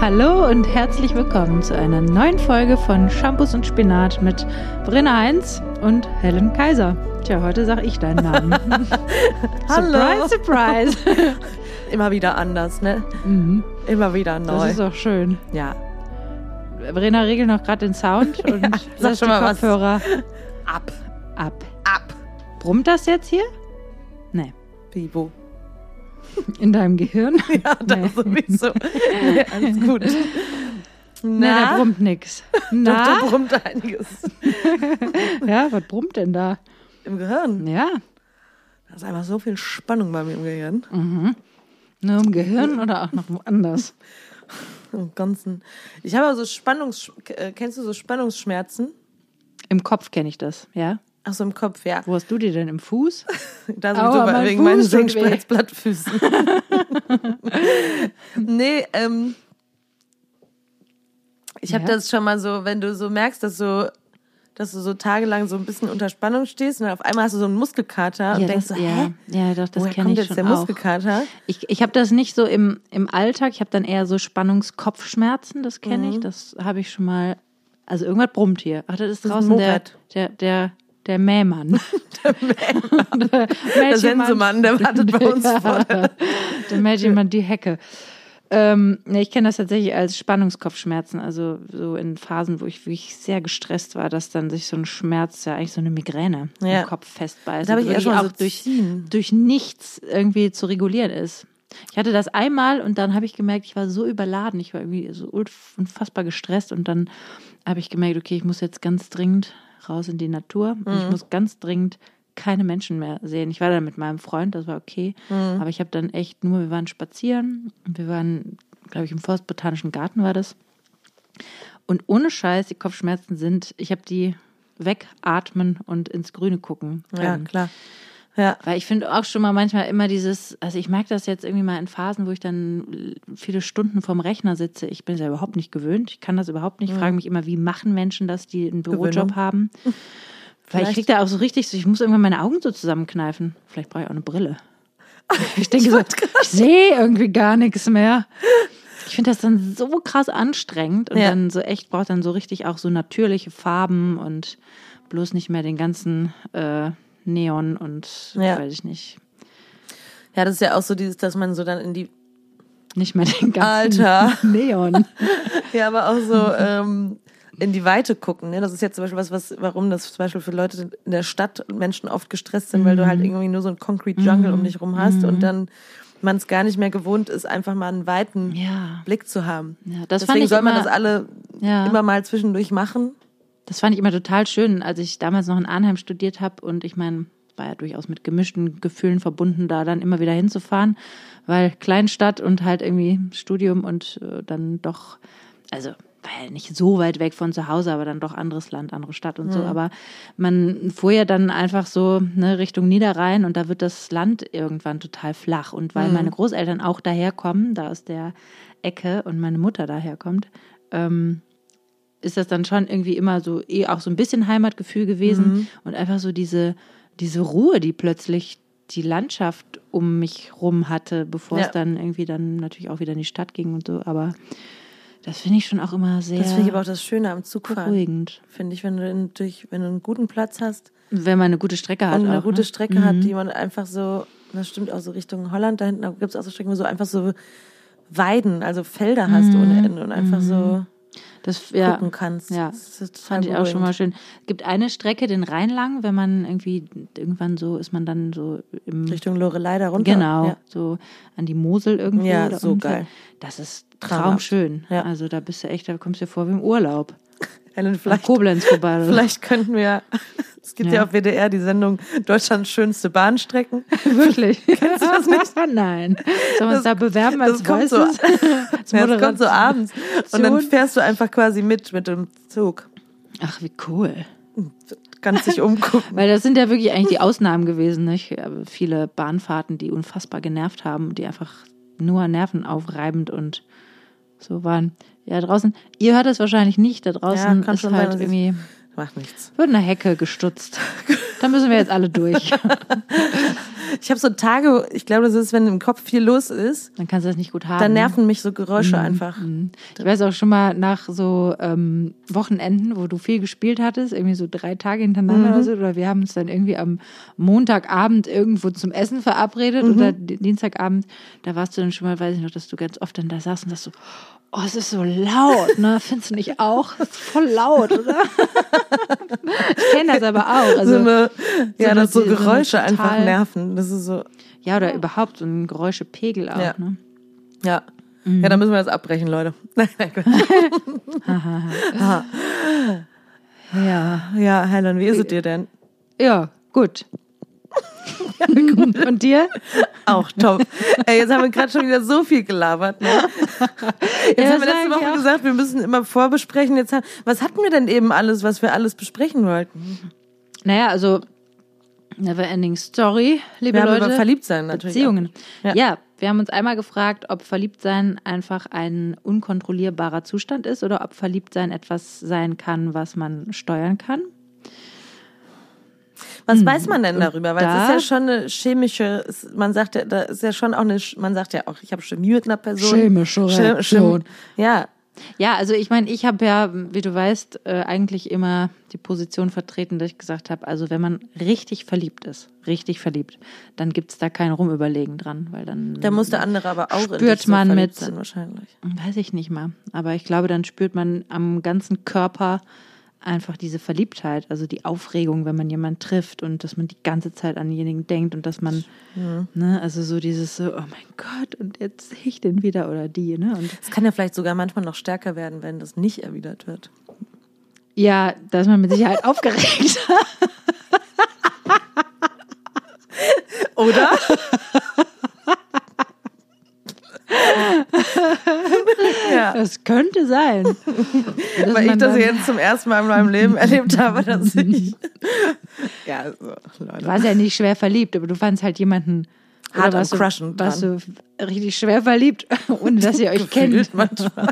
Hallo und herzlich willkommen zu einer neuen Folge von Shampoos und Spinat mit Brenner Heinz und Helen Kaiser. Tja, heute sag ich deinen Namen. Hallo. Surprise, surprise. Immer wieder anders, ne? mhm, Immer wieder neu. das ist auch schön. ja. Brenner regelt noch gerade den Sound und Ja, sag lässt schon die mal was. Kopfhörer Ab. ab. Ab. Brummt das jetzt hier? Nee. Pivo. In deinem Gehirn? Ja, das Nee. sowieso. Nee, alles gut. Nee, da Na? brummt nix. Doch, Na? da brummt einiges. Ja, was brummt denn da? Im Gehirn. Ja. Da ist einfach so viel Spannung bei mir im Gehirn. Mhm. Nur im Gehirn oder auch noch woanders? Im Ganzen. Ich habe so Spannungs... Äh, kennst du so Spannungsschmerzen? Im Kopf kenne ich das, ja. Ach so, im Kopf, ja. Wo hast du die denn? Im Fuß? Da Aua, sowieso mein wegen meinen Fuß. Senkspreiz-Blattfüßen. nee, ähm. Ich habe Ja. das schon mal so, wenn du so merkst, dass so dass du so tagelang so ein bisschen unter Spannung stehst und dann auf einmal hast du so einen Muskelkater und denkst das, so, ja, hä? ja, doch, das kenne ich jetzt schon der auch. Muskelkater? Ich, ich habe das nicht so im, im Alltag, ich habe dann eher so Spannungskopfschmerzen, das kenne Mhm. ich, das habe ich schon mal, also irgendwas brummt hier. Ach, das ist ist draußen der, Murat. der, der, der Mähmann. Der Mähmann. der, Der Sensemann, der wartet bei uns vor der jemand die Hecke. Ähm, ich kenne das tatsächlich als Spannungskopfschmerzen, also so in Phasen, wo ich wirklich sehr gestresst war, dass dann sich so ein Schmerz, ja eigentlich so eine Migräne Ja. im Kopf festbeißt. Da habe ich erst wirklich mal so durch, ziehen. durch nichts irgendwie zu regulieren ist. Ich hatte das einmal und dann habe ich gemerkt, ich war so überladen, ich war irgendwie so unfassbar gestresst und dann habe ich gemerkt, okay, ich muss jetzt ganz dringend raus in die Natur und Mhm. ich muss ganz dringend keine Menschen mehr sehen. Ich war dann mit meinem Freund, das war okay, Mhm. aber ich habe dann echt nur, wir waren spazieren wir waren, glaube ich, im Forstbotanischen Garten war das. Und ohne Scheiß, die Kopfschmerzen sind, ich habe die wegatmen und ins Grüne gucken. Ja, können. klar. Ja. Weil ich finde auch schon mal manchmal immer dieses, also ich merke das jetzt irgendwie mal in Phasen, wo ich dann viele Stunden vorm Rechner sitze. Ich bin es ja überhaupt nicht gewöhnt. Ich kann das überhaupt nicht. Ich frage mich immer, wie machen Menschen das, die einen Bürojob Gewöhnung. haben? Weil ich Vielleicht- kriege da auch so richtig, so, ich muss irgendwann meine Augen so zusammenkneifen. Vielleicht brauche ich auch eine Brille. Ich denke so, ich sehe irgendwie gar nichts mehr. Ich finde das dann so krass anstrengend und Ja. dann so echt braucht dann so richtig auch so natürliche Farben und bloß nicht mehr den ganzen äh, Neon und Ja. weiß ich nicht, Ja, das ist ja auch so dieses, dass man so dann in die nicht mehr den ganzen Alter. Neon. Ja, aber auch so ähm, in die Weite gucken. Ne? Das ist jetzt zum Beispiel was, was, warum das zum Beispiel für Leute in der Stadt und Menschen oft gestresst sind, weil du Mhm. halt irgendwie nur so einen Concrete Jungle um dich rum hast und dann man es gar nicht mehr gewohnt ist, einfach mal einen weiten Ja, Blick zu haben. ja Deswegen soll man immer, das alle Ja. immer mal zwischendurch machen. Das fand ich immer total schön, als ich damals noch in Arnheim studiert habe und ich meine, war ja durchaus mit gemischten Gefühlen verbunden, da dann immer wieder hinzufahren, weil Kleinstadt und halt irgendwie Studium und äh, dann doch, also war ja nicht so weit weg von zu Hause, aber dann doch anderes Land, andere Stadt und so. Aber man fuhr ja dann einfach so ne, Richtung Niederrhein und da wird das Land irgendwann total flach. Und weil meine Großeltern auch daherkommen, da aus der Ecke und meine Mutter daherkommt, ähm, ist das dann schon irgendwie immer so eh auch so ein bisschen Heimatgefühl gewesen und einfach so diese, diese Ruhe, die plötzlich die Landschaft um mich rum hatte, bevor Ja. es dann irgendwie dann natürlich auch wieder in die Stadt ging und so. Aber das finde ich schon auch immer sehr Das finde ich aber auch das Schöne am Zugfahren. beruhigend. Finde ich, wenn du durch, wenn du einen guten Platz hast Wenn man eine gute Strecke hat. und eine auch, gute ne? Strecke hat, die man einfach so, das stimmt auch so Richtung Holland, da hinten gibt es auch so Strecken, wo du so einfach so Weiden, also Felder hast ohne Ende und einfach so Das ja, gucken kannst. Ja, Das total fand ich auch schon mal schön. Es gibt eine Strecke, den Rhein lang, wenn man irgendwie, irgendwann so ist man dann so im Richtung Lorelei da runter. Genau, Ja. so an die Mosel irgendwo. Ja, so unten. geil. Das ist traumschön. Ja. Also da bist du echt, da kommst du dir vor wie im Urlaub. Nach vielleicht, Koblenz vorbei. oder vielleicht könnten wir, es gibt ja. Ja. auf WDR die Sendung Deutschlands schönste Bahnstrecken. Wirklich. Kennst du das nicht? Nein. Sollen wir uns da bewerben als das kommt so? Als ja, das kommt so abends. Und dann fährst du einfach quasi mit, mit dem Zug. Ach, wie cool. Kannst dich umgucken. Weil das sind ja wirklich eigentlich die Ausnahmen gewesen, nicht? Viele Bahnfahrten, die unfassbar genervt haben, die einfach nur nervenaufreibend und so waren. Ja, draußen, ihr hört es wahrscheinlich nicht, da draußen Ja, ist halt irgendwie, Macht nichts. wird eine Hecke gestutzt. Da müssen wir jetzt alle durch. Ich habe so Tage, ich glaube, das ist, wenn im Kopf viel los ist, Dann kannst du das nicht gut haben. dann ne? nerven mich so Geräusche einfach. Mhm. Ich weiß auch schon mal nach so ähm, Wochenenden, wo du viel gespielt hattest, irgendwie so drei Tage hintereinander oder so, oder wir haben uns dann irgendwie am Montagabend irgendwo zum Essen verabredet oder di- Dienstagabend, da warst du dann schon mal, weiß ich noch, dass du ganz oft dann da saßt und sagst so, oh, es ist so laut, ne? Findest du nicht auch? Es ist voll laut, oder? ich kenne das aber auch. Also, so eine, ja, eine- dass so so Geräusche einfach total- nerven. Das ist so, ja, oder überhaupt so ein Geräuschepegel auch, Ja. ne? ja. Mhm. Ja, dann müssen wir jetzt abbrechen, Leute. Nein, nein, Quatsch. Ja. ja, Helen, wie ist es dir denn? Ja, gut. und dir? Auch top. Ey, jetzt haben wir gerade schon wieder so viel gelabert. Ne? Jetzt Ja, haben wir das letzte Woche gesagt, wir müssen immer vorbesprechen. Jetzt was hatten wir denn eben alles, was wir alles besprechen wollten? Naja, also Neverending Story, liebe Wir haben Leute. über Verliebtsein natürlich. Beziehungen. Ja. Ja. wir haben uns einmal gefragt, ob Verliebtsein einfach ein unkontrollierbarer Zustand ist oder ob Verliebtsein etwas sein kann, was man steuern kann. Was weiß man denn darüber? Weil es da- ist ja schon eine chemische, es- man sagt ja, da ist ja schon auch eine, man sagt ja auch, ich habe Chemie mit einer Person. Chemische Chem- Reaktion. Chem- Ja, Ja, also ich meine, ich habe ja, wie du weißt, äh, eigentlich immer die Position vertreten, dass ich gesagt habe, also wenn man richtig verliebt ist, richtig verliebt, dann gibt's da kein Rumüberlegen dran, weil dann da muss der andere aber auch Spürt so man mit- sein wahrscheinlich. Weiß ich nicht mal. Aber ich glaube, dann spürt man am ganzen Körper einfach diese Verliebtheit, also die Aufregung, wenn man jemanden trifft und dass man die ganze Zeit an denjenigen denkt und dass man, ne, also so dieses so, oh mein Gott, und jetzt sehe ich den wieder oder die, ne? Und Es kann ja vielleicht sogar manchmal noch stärker werden, wenn das nicht erwidert wird. ja, da ist man mit Sicherheit aufgeregt. Oder? ja. Das könnte sein. Dass Weil ich das jetzt zum ersten Mal in meinem Leben erlebt habe, dass ich. ja, so, Leute. Du warst ja nicht schwer verliebt, aber du fandst halt jemanden Hart am du, Crushen warst du richtig schwer verliebt, ohne dass ihr euch kennt. Manchmal.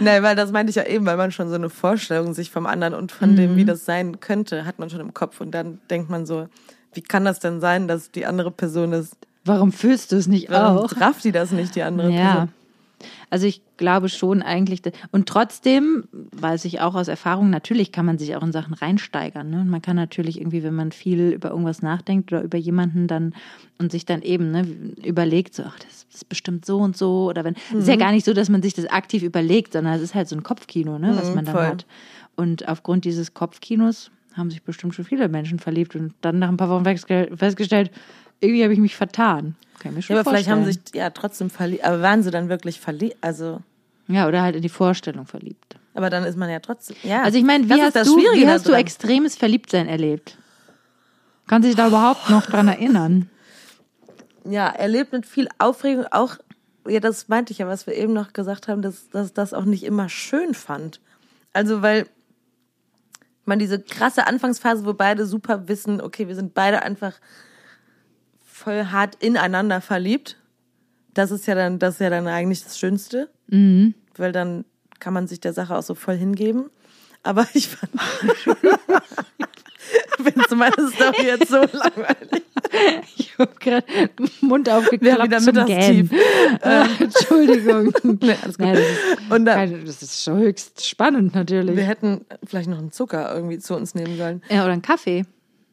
Nein, weil das meinte ich ja eben, weil man schon so eine Vorstellung sich vom anderen und von dem, Mhm. wie das sein könnte, hat man schon im Kopf. Und dann denkt man so, wie kann das denn sein, dass die andere Person das, Warum fühlst du es nicht warum auch? rafft die das nicht, die andere Ja. Person? Also ich glaube schon eigentlich. Und trotzdem weiß ich auch aus Erfahrung, natürlich kann man sich auch in Sachen reinsteigern. Ne? Und Man kann natürlich irgendwie, wenn man viel über irgendwas nachdenkt oder über jemanden dann und sich dann eben ne, überlegt, so, ach, das ist bestimmt so und so. Oder wenn, es ist ja gar nicht so, dass man sich das aktiv überlegt, sondern es ist halt so ein Kopfkino, ne, was Mhm, man dann voll. hat. Und aufgrund dieses Kopfkinos haben sich bestimmt schon viele Menschen verliebt und dann nach ein paar Wochen festgestell- festgestellt, irgendwie habe ich mich vertan. Kann mir schon Ja, aber vielleicht haben vorstellen. sich ja trotzdem verliebt. Aber waren sie dann wirklich verliebt? Also, Ja, oder halt in die Vorstellung verliebt. aber dann ist man ja trotzdem. Ja. Also ich meine, wie hast, du, wie hast du extremes Verliebtsein erlebt? Kannst du dich da überhaupt noch dran erinnern? Ja, er lebt mit viel Aufregung, auch, ja, das meinte ich ja, was wir eben noch gesagt haben, dass, dass das auch nicht immer schön fand. Also, weil man diese krasse Anfangsphase, wo beide super wissen, okay, wir sind beide einfach voll hart ineinander verliebt. Das ist ja dann, das ist ja dann eigentlich das Schönste. Mhm. Weil dann kann man sich der Sache auch so voll hingeben. Aber ich fand, findest du meine Story jetzt so langweilig? Ich habe gerade Mund aufgeklappt wieder zum. Gähnen. Äh, Entschuldigung. Nee, alles gut. Nein, das, ist Und dann, das ist schon höchst spannend natürlich. Wir hätten vielleicht noch einen Zucker irgendwie zu uns nehmen sollen. Ja, oder einen Kaffee.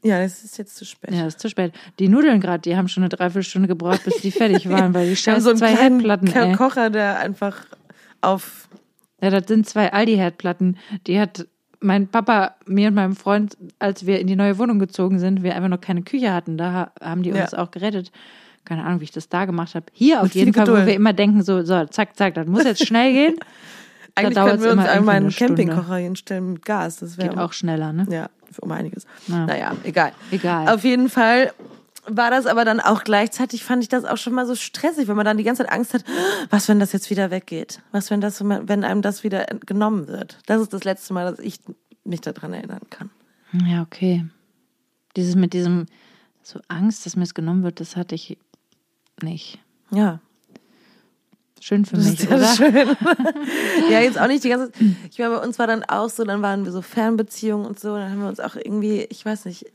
Ja, es ist jetzt zu spät. Ja, ist zu spät. Die Nudeln gerade, die haben schon eine Dreiviertelstunde gebraucht, bis die fertig waren, weil die scheiß so zwei kleinen Herdplatten, ey. Kocher, der einfach auf. Ja, das sind zwei Aldi-Herdplatten. Die hat mein Papa, mir und meinem Freund, als wir in die neue Wohnung gezogen sind, wir einfach noch keine Küche hatten, da ha- haben die uns Ja. auch gerettet. Keine Ahnung, wie ich das da gemacht habe. Hier auf jeden Fall, wo Geduld. wir immer denken, so, so, zack, zack, das muss jetzt schnell gehen. Eigentlich können wir uns einmal einen. Campingkocher hinstellen mit Gas. Das Geht wäre auch schneller, ne? Ja, um einiges. Ja. Naja, egal. Egal. Auf jeden Fall war das aber dann auch gleichzeitig, fand ich das auch schon mal so stressig, wenn man dann die ganze Zeit Angst hat, was, wenn das jetzt wieder weggeht? Was, wenn das, wenn einem das wieder genommen wird? Das ist das letzte Mal, dass ich mich daran erinnern kann. Ja, okay. Dieses mit diesem, so Angst, dass mir es genommen wird, das hatte ich nicht. Ja. Schön für mich, ja oder? schön. ja, jetzt auch nicht die ganze Zeit. Ich meine, bei uns war dann auch so, dann waren wir so Fernbeziehungen und so, dann haben wir uns auch irgendwie, ich weiß nicht,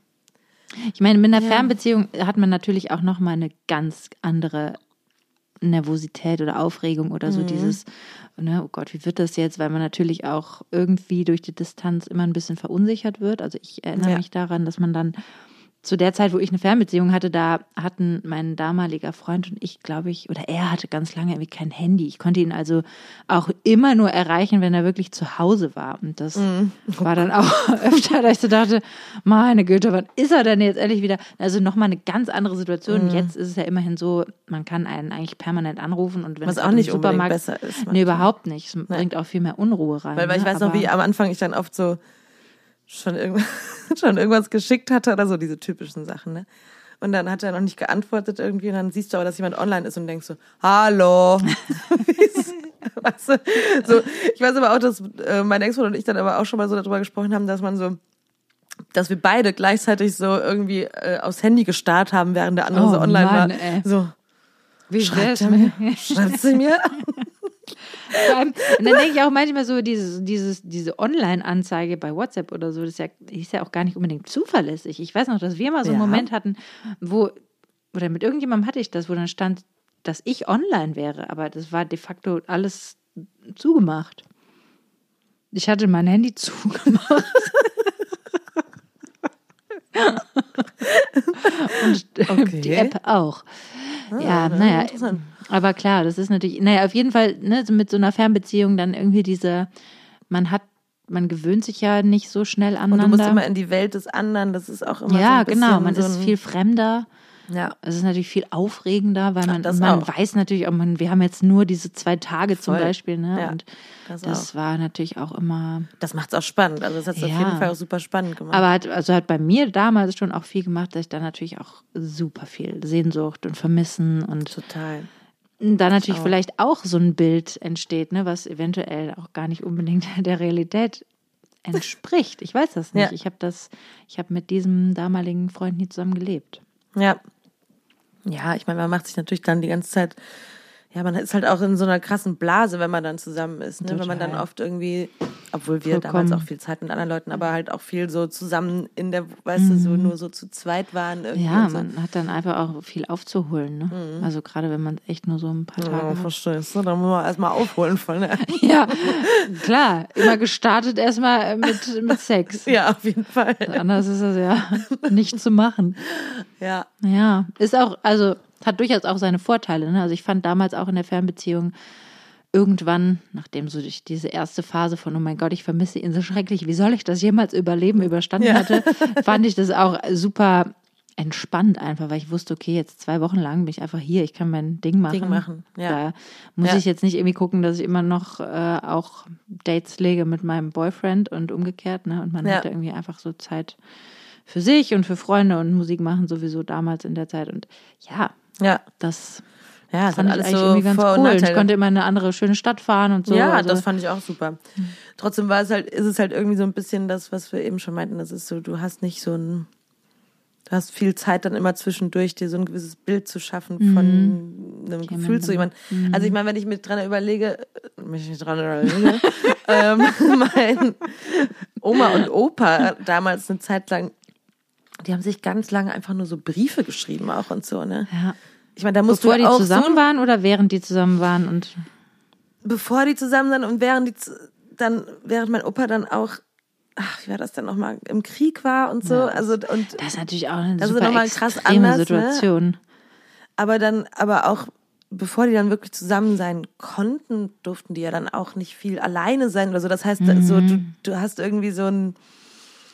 Ich meine, mit einer Fernbeziehung hat man natürlich auch nochmal eine ganz andere Nervosität oder Aufregung oder so dieses, ne, oh Gott, wie wird das jetzt? Weil man natürlich auch irgendwie durch die Distanz immer ein bisschen verunsichert wird. Also ich erinnere Ja. mich daran, dass man dann zu der Zeit, wo ich eine Fernbeziehung hatte, da hatten mein damaliger Freund und ich, glaube ich, oder er hatte ganz lange irgendwie kein Handy. Ich konnte ihn also auch immer nur erreichen, wenn er wirklich zu Hause war. Und das war dann auch öfter, dass ich so dachte, meine Güte, wann ist er denn jetzt endlich wieder? Also nochmal eine ganz andere Situation. Und Jetzt ist es ja immerhin so, man kann einen eigentlich permanent anrufen und wenn Was es auch im nicht unbedingt Supermarkt besser ist, Nee, manchmal. überhaupt nicht. Es bringt auch viel mehr Unruhe rein. Weil, weil ich ne? weiß noch, wie am Anfang ich dann oft so schon, irgend schon irgendwas geschickt hatte oder so, diese typischen Sachen, ne? Und dann hat er noch nicht geantwortet irgendwie und dann siehst du aber, dass jemand online ist und denkst so, hallo. weißt du? so, ich weiß aber auch, dass äh, mein Ex-Freund und ich dann aber auch schon mal so darüber gesprochen haben, dass man so dass wir beide gleichzeitig so irgendwie äh, aufs Handy gestarrt haben, während der andere Oh so online Mann, war. ey. So, Wie schreibt er mir? Schreibt sie mir? Und dann denke ich auch manchmal so, dieses, dieses, diese Online-Anzeige bei WhatsApp oder so, das ist ja, ist ja auch gar nicht unbedingt zuverlässig. Ich weiß noch, dass wir mal so einen Ja. Moment hatten, wo, oder mit irgendjemandem hatte ich das, wo dann stand, dass ich online wäre, aber das war de facto alles zugemacht. Ich hatte mein Handy zugemacht. Und Okay. die App auch. ja, Ah, naja. Aber klar, das ist natürlich, naja, auf jeden Fall, ne, so mit so einer Fernbeziehung dann irgendwie diese, man hat, man gewöhnt sich ja nicht so schnell Und aneinander. du musst immer in die Welt des anderen, das ist auch immer so ja, ein bisschen genau, man so ist viel fremder. ja, Es ist natürlich viel aufregender, weil man, das man auch. weiß natürlich auch, man, wir haben jetzt nur diese zwei Tage zum Voll. Beispiel, ne? Ja, und das das, war natürlich auch immer. Das macht's auch spannend. Also das hat auf Ja. jeden Fall auch super spannend gemacht. Aber hat, also hat bei mir damals schon auch viel gemacht, dass ich da natürlich auch super viel Sehnsucht und Vermissen und Total. Da natürlich auch. vielleicht auch so ein Bild entsteht, ne, was eventuell auch gar nicht unbedingt der Realität entspricht. Ich weiß das nicht. Ja. Ich habe das, ich habe mit diesem damaligen Freund nie zusammen gelebt. Ja. Ja, ich meine, man macht sich natürlich dann die ganze Zeit, ja, man ist halt auch in so einer krassen Blase, wenn man dann zusammen ist. Ne? Wenn man dann oft irgendwie, obwohl wir Vollkommen. damals auch viel Zeit mit anderen Leuten, aber halt auch viel so zusammen in der, weißt du, so nur so zu zweit waren. Irgendwie Mhm. Ja, so. man hat dann einfach auch viel aufzuholen. Ne? Also gerade wenn man echt nur so ein paar Ja, Tage hat. verstehst du? Da muss man erstmal aufholen voll, ne? Ja, klar. Immer gestartet erstmal mit, mit Sex. Ja, auf jeden Fall. Anders ist das ja nicht zu machen. Ja. Ja, ist auch, also hat durchaus auch seine Vorteile. Ne? Also ich fand damals auch in der Fernbeziehung irgendwann, nachdem so ich diese erste Phase von, oh mein Gott, ich vermisse ihn so schrecklich, wie soll ich das jemals überleben, überstanden Ja. hatte, fand ich das auch super entspannt einfach, weil ich wusste, okay, jetzt zwei Wochen lang bin ich einfach hier, ich kann mein Ding machen. Ding machen, ja. Da muss Ja. ich jetzt nicht irgendwie gucken, dass ich immer noch äh, auch Dates lege mit meinem Boyfriend und umgekehrt, ne? Und man Ja. hat da irgendwie einfach so Zeit für sich und für Freunde und Musik machen sowieso damals in der Zeit. Und ja, Ja. das Ja, es fand alles eigentlich so irgendwie ganz cool. Ich konnte immer in eine andere schöne Stadt fahren und so. Ja, also, das fand ich auch super. Trotzdem war es halt, ist es halt irgendwie so ein bisschen das, was wir eben schon meinten. Das ist so, du hast nicht so ein, du hast viel Zeit dann immer zwischendurch, dir so ein gewisses Bild zu schaffen von einem Gefühl zu jemandem. Also ich meine, wenn ich mir dran überlege, äh, mich nicht dran überlege, ähm, mein Oma und Opa damals eine Zeit lang, die haben sich ganz lange einfach nur so Briefe geschrieben auch und so, ne? ja. Ich meine, da musst Bevor du die auch zusammen so waren oder während die zusammen waren und bevor die zusammen sind und während die dann während mein Opa dann auch ach wie war das dann nochmal im Krieg war und so Ja. also und das ist natürlich auch eine Das ist super nochmal krass extreme anders, ne? Situation. aber dann aber auch bevor die dann wirklich zusammen sein konnten durften die ja dann auch nicht viel alleine sein oder so das heißt so du, du hast irgendwie so ein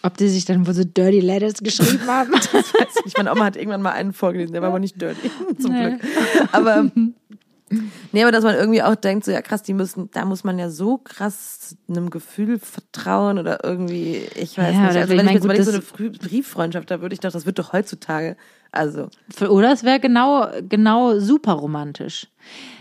Ob die sich dann wohl so Dirty Letters geschrieben haben. weiß nicht, meine Oma hat irgendwann mal einen vorgelesen, der war aber nicht dirty, zum Nee. Glück. Aber, nee, aber dass man irgendwie auch denkt, so, ja krass, die müssen, da muss man ja so krass einem Gefühl vertrauen oder irgendwie, ich weiß Ja, nicht. Also ich wenn ich jetzt überlege, so das- eine Brieffreundschaft, da würde ich doch, das wird doch heutzutage, also, Oder es wäre genau, genau super romantisch.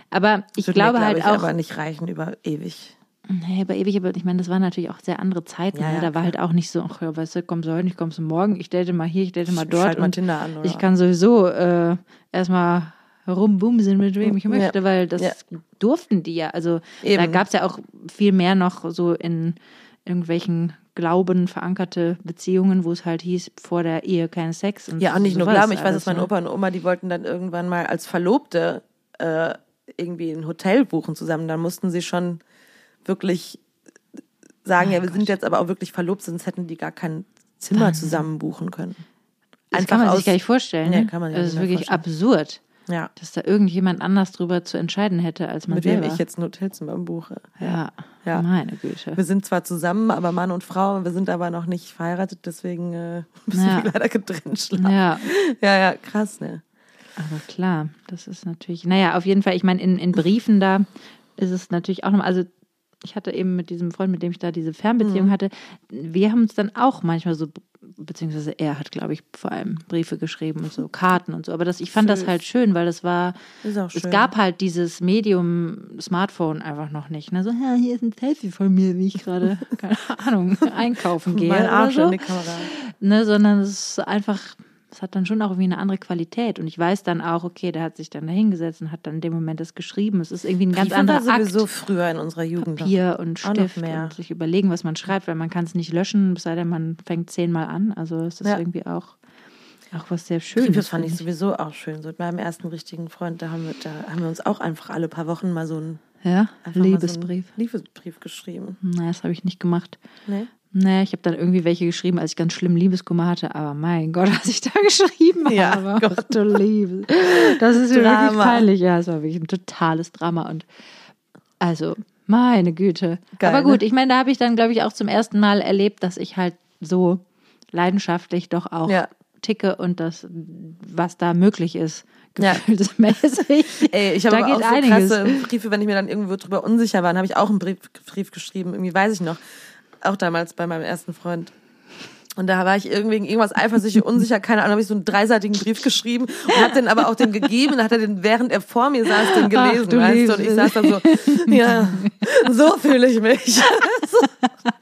Aber ich glaube mir, halt ich, auch, aber nicht reichen über ewig. Nee, bei ewig, aber ich meine, das waren natürlich auch sehr andere Zeiten. Ja, ne? ja, da war halt auch nicht so, ach ja, weißt du, kommst du heute nicht, kommst du morgen, ich date mal hier, ich date mal dort. Schalt mal und Tinder an, oder? ich kann sowieso äh, erstmal rumbumsen, mit wem ich Ja. möchte, weil das Ja. durften die ja. Also da Eben. gab es ja auch viel mehr noch so in, irgendwelchen Glauben verankerte Beziehungen, wo es halt hieß, vor der Ehe kein Sex. Und Ja, und nicht nur Glauben. Ich weiß, dass meine ne? Opa und Oma, die wollten dann irgendwann mal als Verlobte äh, irgendwie ein Hotel buchen zusammen. Dann mussten sie schon wirklich sagen, Oh ja, wir sind jetzt aber auch wirklich verlobt, sonst hätten die gar kein Zimmer zusammen buchen können. Das kann man aus- sich gar nicht vorstellen. Ne? man sich das nicht ist wirklich vorstellen. absurd, Ja, dass da irgendjemand anders drüber zu entscheiden hätte, als man mit selber. ich jetzt ein Hotelzimmer buche. ja. Ja. meine Güte. Wir sind zwar zusammen, aber Mann und Frau, wir sind aber noch nicht verheiratet, deswegen äh, müssen Ja. wir leider getrennt schlafen. Ja, Ja, ja, krass, ne? aber klar, das ist natürlich, naja, auf jeden Fall, ich meine, in, in Briefen da ist es natürlich auch nochmal, also ich hatte eben mit diesem Freund, mit dem ich da diese Fernbeziehung Mhm. hatte, wir haben uns dann auch manchmal so, beziehungsweise er hat, glaube ich, vor allem Briefe geschrieben und so Karten und so, aber das, ich fand das Süß. halt schön, weil das war, es gab halt dieses Medium Smartphone einfach noch nicht. Ne? So, ja, hier ist ein Selfie von mir, wie ich gerade, keine Ahnung, einkaufen gehe. mein oder Arsch so. in die Kamera. ne, sondern es ist einfach, es hat dann schon auch irgendwie eine andere Qualität. Und ich weiß dann auch, okay, der hat sich dann da hingesetzt und hat dann in dem Moment das geschrieben. Es ist irgendwie ein ganz Briefe anderer war sowieso Akt. früher in unserer Jugend. Papier und Stift und sich überlegen, was man schreibt, weil man kann es nicht löschen, es sei denn, man fängt zehnmal an. Also es ist Ja. irgendwie auch, auch was sehr Schönes. Briefe fand ich sowieso auch schön. So mit meinem ersten richtigen Freund, da haben wir, da haben wir uns auch einfach alle paar Wochen mal so einen Ja, Liebesbrief. So einen Liebesbrief geschrieben. Nein, das habe ich nicht gemacht. Nee? Nee, ich habe dann irgendwie welche geschrieben, als ich ganz schlimm Liebeskummer hatte. Aber mein Gott, was ich da geschrieben Ja, habe. Gott. Du Liebe. Das ist mir wirklich Drama. peinlich. Ja, es war wirklich ein totales Drama. Und also, meine Güte. Geil, Aber gut, ne? ich meine, da habe ich dann, glaube ich, auch zum ersten Mal erlebt, dass ich halt so leidenschaftlich doch auch Ja. ticke und das, was da möglich ist, Ja. gefühlsmäßig. Ey, ich habe auch so einiges. krasse Briefe, wenn ich mir dann irgendwo drüber unsicher war, dann habe ich auch einen Brief, Brief geschrieben. Irgendwie weiß ich noch. Auch damals bei meinem ersten Freund. Und da war ich irgendwie irgendwas eifersüchtig, unsicher, keine Ahnung, habe ich so einen dreiseitigen Brief geschrieben und habe den aber auch dem gegeben und hat er den, während er vor mir saß, den gelesen, Ach, du weißt du? Und ich saß dann so, ja, so fühle ich mich.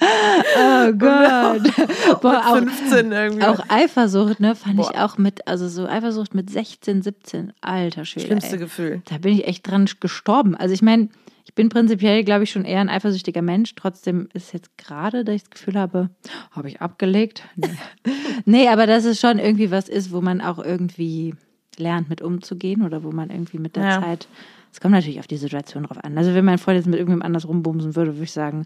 Oh Gott. Boah, auch, 15 irgendwie. Auch Eifersucht, ne, fand ich Boah. auch mit, also so Eifersucht mit 16, 17, alter Schwede. Schlimmste ey. Gefühl. Da bin ich echt dran gestorben. Also ich meine, ich bin prinzipiell, glaube ich, schon eher ein eifersüchtiger Mensch. Trotzdem ist jetzt gerade, dass ich das Gefühl habe, habe ich abgelegt? Nee. nee, aber dass es schon irgendwie was ist, wo man auch irgendwie lernt, mit umzugehen oder wo man irgendwie mit der Ja. Zeit. Es kommt natürlich auf die Situation drauf an. Also wenn mein Freund jetzt mit irgendjemand anders rumbumsen würde, würde ich sagen,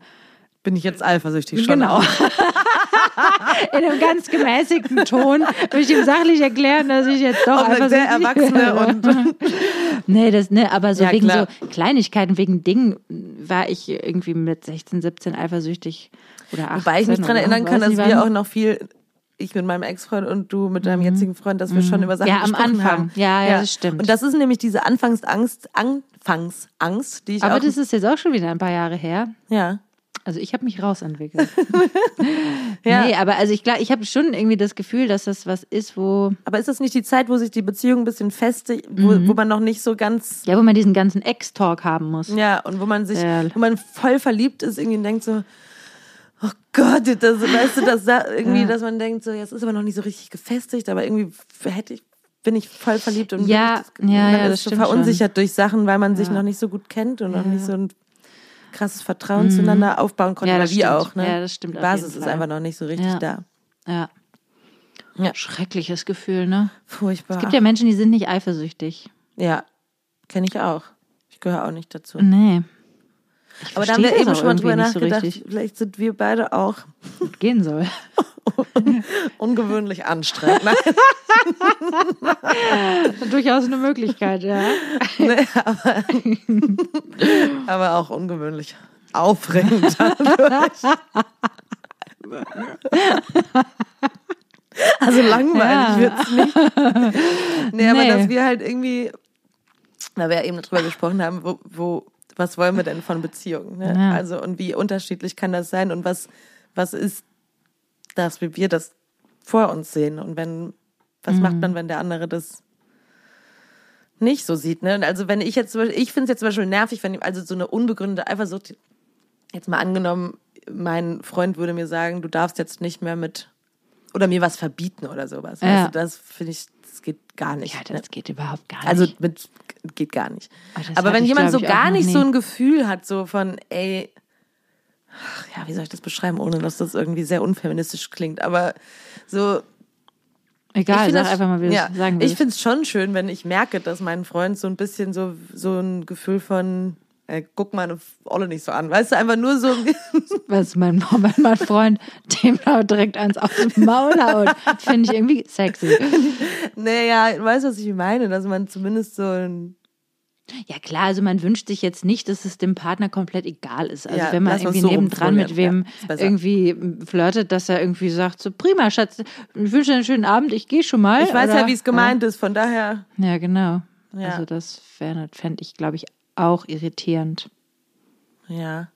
Bin ich jetzt eifersüchtig schon Genau. in einem ganz gemäßigten Ton würde ich ihm sachlich erklären, dass ich jetzt doch einfach sehr erwachsene und Nee, das, ne, aber so Ja, wegen klar. so Kleinigkeiten, wegen Dingen war ich irgendwie mit 16, 17 eifersüchtig oder 18. Wobei ich mich daran erinnern kann, dass wir auch noch viel, ich mit meinem Ex-Freund und du mit deinem jetzigen Freund, dass wir schon über Sachen Mhm. Ja, am gesprochen Anfang. haben. Ja, ja, das stimmt. Und das ist nämlich diese Anfangsangst, Anfangsangst, die ich Aber das ist jetzt auch schon wieder ein paar Jahre her. ja, Also ich habe mich rausentwickelt. ja. Nee, aber also ich glaube, ich habe schon irgendwie das Gefühl, dass das was ist, wo Aber ist das nicht die Zeit, wo sich die Beziehung ein bisschen festigt, wo, Mhm. wo man noch nicht so ganz, ja, wo man diesen ganzen Ex-Talk haben muss. ja, und wo man sich, Ja. wo man voll verliebt ist, irgendwie denkt so, oh Gott, das, weißt du, das da irgendwie, Ja. dass man denkt so, jetzt ist aber noch nicht so richtig gefestigt, aber irgendwie hätte ich, bin ich voll verliebt und Ja, ich, ja, man ja, ist das so verunsichert durch Sachen, weil man sich Ja. noch nicht so gut kennt und noch nicht so ein krasses Vertrauen zueinander aufbauen konnte. Ja, das wie stimmt. auch, ne? Ja, das stimmt Die Basis ist einfach noch nicht so richtig Ja. da. Ja. Ja. Schreckliches Gefühl, ne? Furchtbar. Es gibt ja Menschen, die sind nicht eifersüchtig. ja, kenne ich auch. Ich gehöre auch nicht dazu. Nee. Ich Aber da haben wir eben schon mal drüber so nachgedacht, richtig, vielleicht sind wir beide auch gehen soll. ungewöhnlich anstrengend. Durchaus eine Möglichkeit, ja. ne, aber, aber auch ungewöhnlich aufregend. also langweilig Ja. wird's nicht. Nee, aber Nee. dass wir halt irgendwie, weil wir ja eben darüber gesprochen haben, wo, wo was wollen wir denn von Beziehungen? Ne? Ja. Also und wie unterschiedlich kann das sein und was, was ist das, wie wir das vor uns sehen und wenn, was macht man, wenn der andere das nicht so sieht, ne? Also wenn ich jetzt, zum Beispiel- ich finde es jetzt zum Beispiel nervig, wenn also so eine unbegründete Eifersucht, jetzt mal angenommen, mein Freund würde mir sagen, du darfst jetzt nicht mehr mit oder mir was verbieten oder sowas. Ja. Du, das finde ich, das geht gar nicht. Ja, ne? das geht überhaupt gar nicht. Also mit geht gar nicht. Oh, Aber wenn ich, jemand so ich, gar nicht so ein Gefühl hat, so von, ey, ach ja, wie soll ich das beschreiben, ohne dass das irgendwie sehr unfeministisch klingt, aber so. Egal, find sag das- einfach mal, wie du ja, es sagen Ich willst. finde es schon schön, wenn ich merke, dass mein Freund so ein bisschen so, so ein Gefühl von, äh, guck meine Olle nicht so an, weißt du, einfach nur so, Was mein, mein, mein Freund dem da direkt ans auf den Maul haut, finde ich irgendwie sexy. naja, weißt du, was ich meine, dass man zumindest so ein, Ja klar, also man wünscht sich jetzt nicht, dass es dem Partner komplett egal ist. Also Ja, wenn man irgendwie so nebendran mit wem Ja, irgendwie flirtet, dass er irgendwie sagt, so prima, Schatz, ich wünsche dir einen schönen Abend, ich gehe schon mal. ich weiß oder? ja, wie es gemeint ist, von daher, Ja, genau. Ja. Also das fände ich, glaube ich, auch irritierend. ja.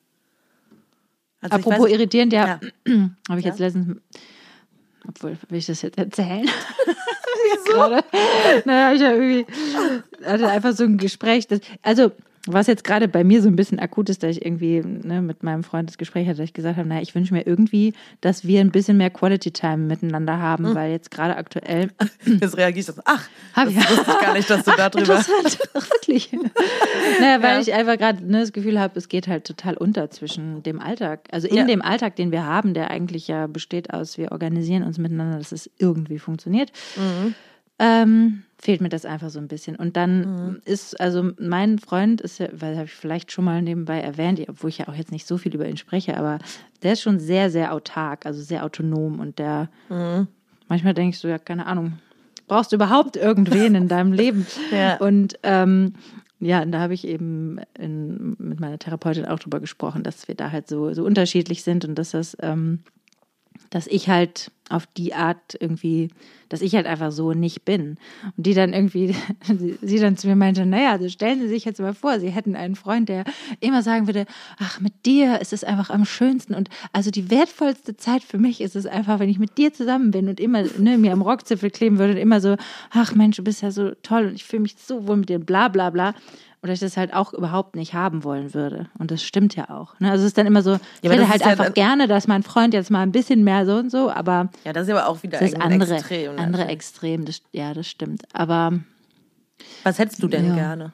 Also Apropos weiß- irritierend, ja, Ja. habe ich Ja. jetzt letztens, obwohl, will ich das jetzt erzählen? Wieso? naja, ich habe irgendwie, hatte einfach so ein Gespräch, das, also, was jetzt gerade bei mir so ein bisschen akut ist, da ich irgendwie ne, mit meinem Freund das Gespräch hatte, dass ich gesagt habe, naja, ich wünsche mir irgendwie, dass wir ein bisschen mehr Quality Time miteinander haben, weil jetzt gerade aktuell Jetzt reagiere ich das. Ach, Hab das ich- wusste ich gar nicht, dass du da drüber. Interessant, Ach, wirklich. naja, weil Ja. ich einfach gerade ne, das Gefühl habe, es geht halt total unter zwischen dem Alltag. Also in Ja. dem Alltag, den wir haben, der eigentlich ja besteht aus, wir organisieren uns miteinander, dass es irgendwie funktioniert, Mhm. ähm, fehlt mir das einfach so ein bisschen. Und dann Mhm. ist, also mein Freund ist ja, weil habe ich vielleicht schon mal nebenbei erwähnt, obwohl ich ja auch jetzt nicht so viel über ihn spreche, aber der ist schon sehr, sehr autark, also sehr autonom und der Mhm. manchmal denke ich so, ja, keine Ahnung, brauchst du überhaupt irgendwen in deinem Leben? Ja. Und ähm, ja, und da habe ich eben in, mit meiner Therapeutin auch drüber gesprochen, dass wir da halt so, so unterschiedlich sind und dass das, ähm, dass ich halt auf die Art irgendwie, dass ich halt einfach so nicht bin. Und die dann irgendwie, sie, dann zu mir meinte, naja, also stellen Sie sich jetzt mal vor, Sie hätten einen Freund, der immer sagen würde, ach, mit dir ist es einfach am schönsten und also die wertvollste Zeit für mich ist es einfach, wenn ich mit dir zusammen bin und immer ne, mir am Rockzipfel kleben würde und immer so, ach Mensch, du bist ja so toll und ich fühle mich so wohl mit dir, bla bla bla. Oder ich das halt auch überhaupt nicht haben wollen würde. Und das stimmt ja auch. Ne? Also es ist dann immer so, ich aber hätte das halt ja einfach dann- gerne, dass mein Freund jetzt mal ein bisschen mehr so und so, aber Ja, das ist aber auch wieder das andere, Extrem. ne? andere Extrem, das, ja, das stimmt. Aber, Was hättest du denn Ja. gerne?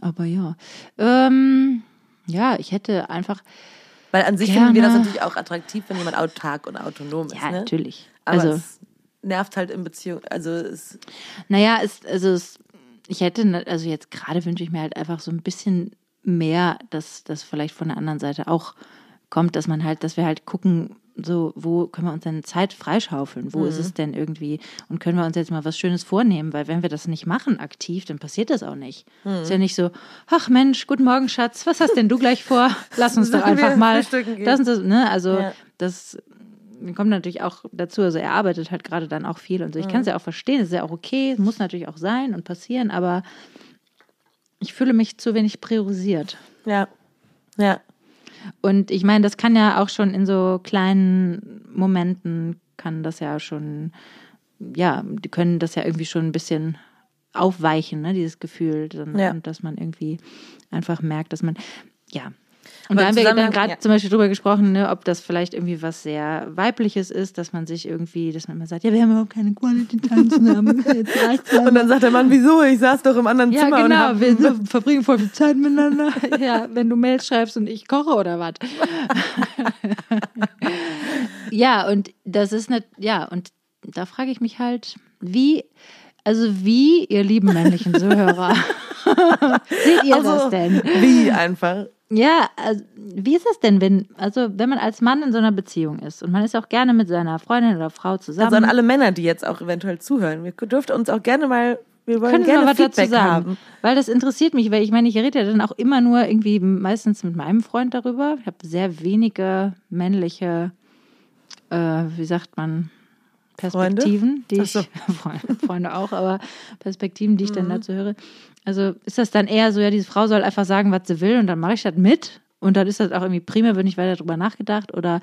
aber ja. Ähm, ja, ich hätte einfach, Weil an sich finden wir das Gerne. natürlich auch attraktiv, wenn jemand autark und autonom ist. ja, ne? natürlich. Aber also, es nervt halt in Beziehung. Also es, naja, es, also es, ich hätte, ne- also jetzt gerade wünsche ich mir halt einfach so ein bisschen mehr, dass das vielleicht von der anderen Seite auch kommt, dass man halt, dass wir halt gucken, so, wo können wir uns denn Zeit freischaufeln? Wo ist es denn irgendwie? Und können wir uns jetzt mal was Schönes vornehmen? Weil wenn wir das nicht machen aktiv, dann passiert das auch nicht. Ist ja nicht so, ach Mensch, guten Morgen, Schatz, was hast denn du gleich vor? Lass uns doch einfach mal, lass uns das, ne? Also Ja. das kommt natürlich auch dazu, also er arbeitet halt gerade dann auch viel und so. Ich kann es ja auch verstehen, es ist ja auch okay, muss natürlich auch sein und passieren, aber ich fühle mich zu wenig priorisiert. ja. Ja. Und ich meine, das kann ja auch schon in so kleinen Momenten, kann das ja schon, ja, die können das ja irgendwie schon ein bisschen aufweichen, ne, dieses Gefühl. Dann, Ja. Und dass man irgendwie einfach merkt, dass man, ja. Und da haben wir dann gerade ja. zum Beispiel drüber gesprochen, ne, ob das vielleicht irgendwie was sehr Weibliches ist, dass man sich irgendwie, dass man immer sagt, ja, wir haben überhaupt keine Quality Time zusammen. Und dann sagt der Mann, wieso? Ich saß doch im anderen Ja, Zimmer und genau. hab, Wir so verbringen voll viel Zeit miteinander. Ja, wenn du Mails schreibst und ich koche oder was. ja, und das ist nicht, ja, und da frage ich mich halt, wie, also wie, ihr lieben männlichen Zuhörer, seht ihr das Also, denn? Wie einfach. Ja, also, wie ist das denn, wenn, also wenn man als Mann in so einer Beziehung ist und man ist auch gerne mit seiner Freundin oder Frau zusammen. Also an alle Männer, die jetzt auch eventuell zuhören. Wir dürft uns auch gerne mal, wir wollen Können gerne mal was Feedback dazu sagen? haben. Weil das interessiert mich, weil ich meine, ich rede ja dann auch immer nur irgendwie meistens mit meinem Freund darüber. Ich habe sehr wenige männliche, äh, wie sagt man, Perspektiven, die Ach ich, so. Freunde, Freunde auch, aber Perspektiven, die ich Mhm. dann dazu höre. Also ist das dann eher so, ja, diese Frau soll einfach sagen, was sie will und dann mache ich das mit und dann ist das auch irgendwie prima, wird nicht weiter drüber nachgedacht oder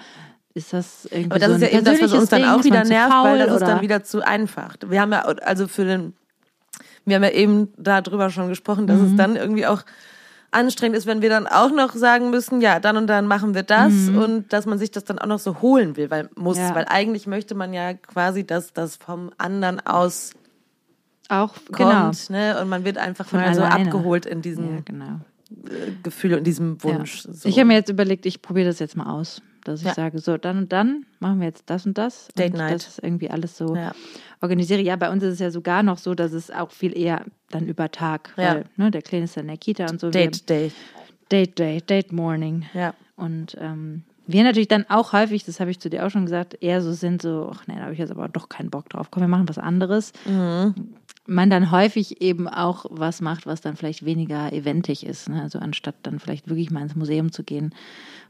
ist das irgendwie Aber das so ist ein ja eben das, was uns dann Ding? auch wieder nervt, weil das ist dann wieder zu einfach. Wir haben ja, also für den, wir haben ja eben darüber schon gesprochen, dass Mhm. es dann irgendwie auch anstrengend ist, wenn wir dann auch noch sagen müssen, ja, dann und dann machen wir das und dass man sich das dann auch noch so holen will, weil muss, Mhm. Ja. weil eigentlich möchte man ja quasi, dass das vom anderen aus auch, genau. kommt, ne? Und man wird einfach mal so abgeholt in diesen, Ja, genau. Gefühl und diesem Wunsch. Ja. So. Ich habe mir jetzt überlegt, ich probiere das jetzt mal aus. Dass ich Ja. sage, so, dann und dann machen wir jetzt das und das. Date und Night. Das ist irgendwie alles so Ja. organisiere. Ja, bei uns ist es ja sogar noch so, dass es auch viel eher dann über Tag, Ja. weil ne, der Kleine ist dann in der Kita und so. Wir- Date, Date. Date Day, Date Morning. Ja. Und ähm, wir natürlich dann auch häufig, das habe ich zu dir auch schon gesagt, eher so sind so, ach nee, da habe ich jetzt aber doch keinen Bock drauf. Komm, wir machen was anderes. Mhm. Man dann häufig eben auch was macht, was dann vielleicht weniger eventig ist. Ne? Also anstatt dann vielleicht wirklich mal ins Museum zu gehen,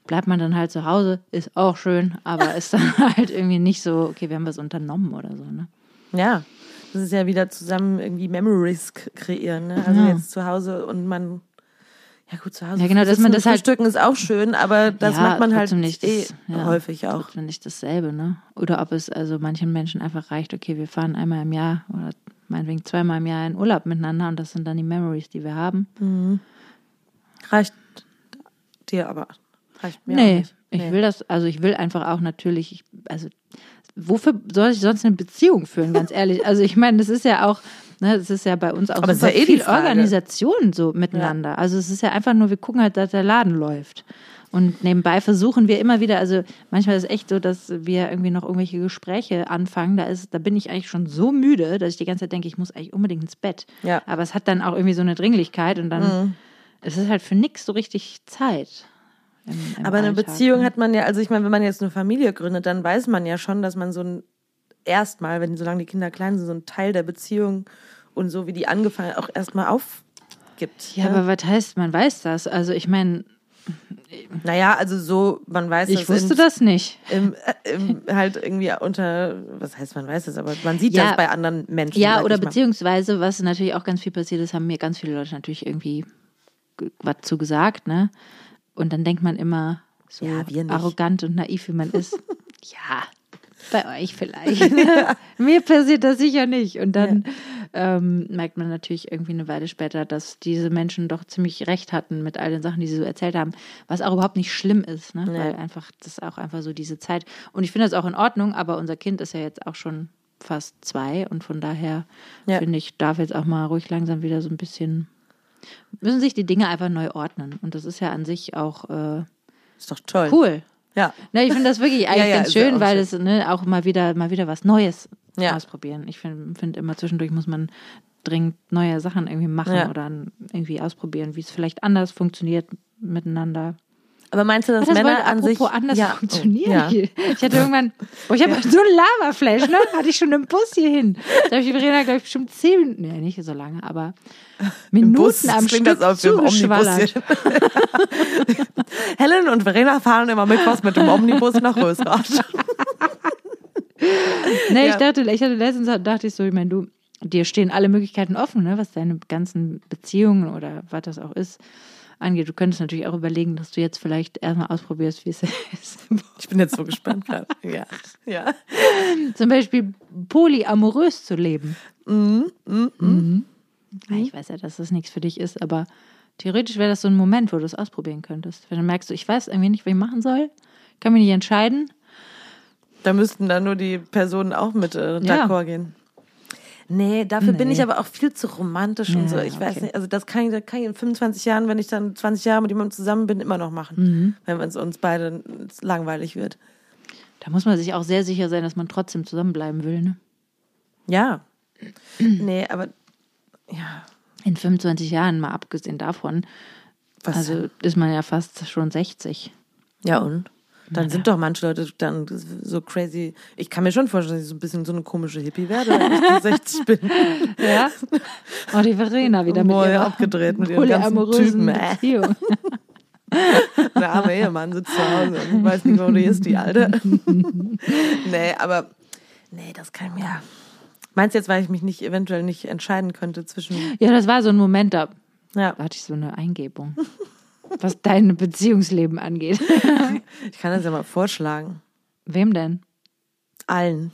bleibt man dann halt zu Hause, ist auch schön, aber ist dann halt irgendwie nicht so, okay, wir haben was unternommen oder so. Ne? Ja. Das ist ja wieder zusammen irgendwie Memories kreieren. Ne? Also Ja. jetzt zu Hause und man. Ja gut, zu Hause. Ja, genau, dass man das halt- ist auch schön, aber das Ja, macht man halt nicht. eh Das- ja. häufig auch. Trotzdem nicht dasselbe, ne? Oder ob es also manchen Menschen einfach reicht, okay, wir fahren einmal im Jahr oder meinetwegen zweimal im Jahr in Urlaub miteinander und das sind dann die Memories, die wir haben. Reicht dir aber. Reicht mir nee, nicht. ich will das, also ich will einfach auch natürlich, ich, also wofür soll ich sonst eine Beziehung führen, ganz ehrlich? Also ich meine, das ist ja auch, ne, das ist ja bei uns auch Aber super ja eh viel. Organisation so miteinander. Also es ist ja einfach nur, wir gucken halt, dass der Laden läuft. Und nebenbei versuchen wir immer wieder, also manchmal ist es echt so, dass wir irgendwie noch irgendwelche Gespräche anfangen. Da ist, da bin ich eigentlich schon so müde, dass ich die ganze Zeit denke, ich muss eigentlich unbedingt ins Bett. Ja. Aber es hat dann auch irgendwie so eine Dringlichkeit und dann es ist halt für nix so richtig Zeit. Im- im Aber eine Alltag, Beziehung ne? hat man ja, also ich meine, wenn man jetzt eine Familie gründet, dann weiß man ja schon, dass man so ein erstmal, wenn solange die Kinder klein sind, so ein Teil der Beziehung und so wie die angefangen auch erstmal aufgibt. Ja, aber was heißt, man weiß das? Also ich meine, naja, also so, man weiß ich das wusste in, das nicht. Im, äh, im, halt irgendwie unter, was heißt, man weiß es, aber man sieht Ja. das bei anderen Menschen. Ja, oder beziehungsweise, was natürlich auch ganz viel passiert ist, haben mir ganz viele Leute natürlich irgendwie ge- was zu gesagt, ne? Und dann denkt man immer so Ja, arrogant und naiv, wie man ist. ja, bei euch vielleicht. mir passiert das sicher nicht. Und dann ähm, merkt man natürlich irgendwie eine Weile später, dass diese Menschen doch ziemlich recht hatten mit all den Sachen, die sie so erzählt haben, was auch überhaupt nicht schlimm ist, ne? Weil einfach, das ist auch einfach so diese Zeit. Und ich finde das auch in Ordnung, aber unser Kind ist ja jetzt auch schon fast zwei und von daher Ja. finde ich, darf jetzt auch mal ruhig langsam wieder so ein bisschen, müssen sich die Dinge einfach neu ordnen. Und das ist ja an sich auch äh, Ist doch toll. cool. Ja. Ne, ich finde das wirklich eigentlich ja, ganz ja schön, auch weil schön. es ne, auch mal wieder, mal wieder was Neues Ja. ausprobieren. Ich finde find immer zwischendurch muss man dringend neue Sachen irgendwie machen oder irgendwie ausprobieren, wie es vielleicht anders funktioniert miteinander. Aber meinst du, dass Das Männer an sich anders ja, funktionieren. Ja. Ich hatte irgendwann, oh, ich habe so ein Lavaflash, ne? Hatte ich schon im Bus hierhin. Da habe ich Verena, glaube ich, bestimmt zehn Minuten, nee, nicht so lange, aber Minuten Bus am Stück das Omnibus zugeschwallert. Helen und Verena fahren immer mittwochs mit dem Omnibus nach Rösrath. Nee, ich Ja. dachte, ich hatte letztens dachte ich so, ich meine, du, dir stehen alle Möglichkeiten offen, ne, was deine ganzen Beziehungen oder was das auch ist, angeht. Du könntest natürlich auch überlegen, dass du jetzt vielleicht erstmal ausprobierst, wie es ist. Ich bin jetzt so gespannt gerade. Ja. ja. Zum Beispiel polyamorös zu leben. Mhm. Ja, ich weiß ja, dass das nichts für dich ist, aber theoretisch wäre das so ein Moment, wo du es ausprobieren könntest. Wenn du merkst, so, ich weiß irgendwie nicht, was ich machen soll, kann mich nicht entscheiden. Da müssten dann nur die Personen auch mit äh, Ja. d'accord gehen. Nee, dafür bin Nee. ich aber auch viel zu romantisch und Ja, so. Ich weiß okay. nicht, also das kann ich, das kann ich in 25 Jahren, wenn ich dann 20 Jahre mit jemandem zusammen bin, immer noch machen. Mhm. Wenn es uns beide langweilig wird. Da muss man sich auch sehr sicher sein, dass man trotzdem zusammenbleiben will. Ne? Ja. nee, aber ja. In 25 Jahren, mal abgesehen davon, Was also ist man ja fast schon 60. Ja, und? Dann sind doch manche Leute dann so crazy. Ich kann mir schon vorstellen, dass ich so ein bisschen so eine komische Hippie werde, wenn ich so 60 bin. Ja. Oh, die Verena wieder mit ihrer abgedreht mit ihren ganzen Typen, äh. Beziehung. Der arme Ehemann sitzt zu Hause und weiß nicht, wo die ist, die Alte. nee, aber nee, das kann ich mir. Meinst du jetzt, weil ich mich nicht eventuell nicht entscheiden könnte zwischen. Ja, das war so ein Moment, da Ja, da hatte ich so eine Eingebung, was dein Beziehungsleben angeht. ich kann das ja mal vorschlagen. Wem denn? Allen.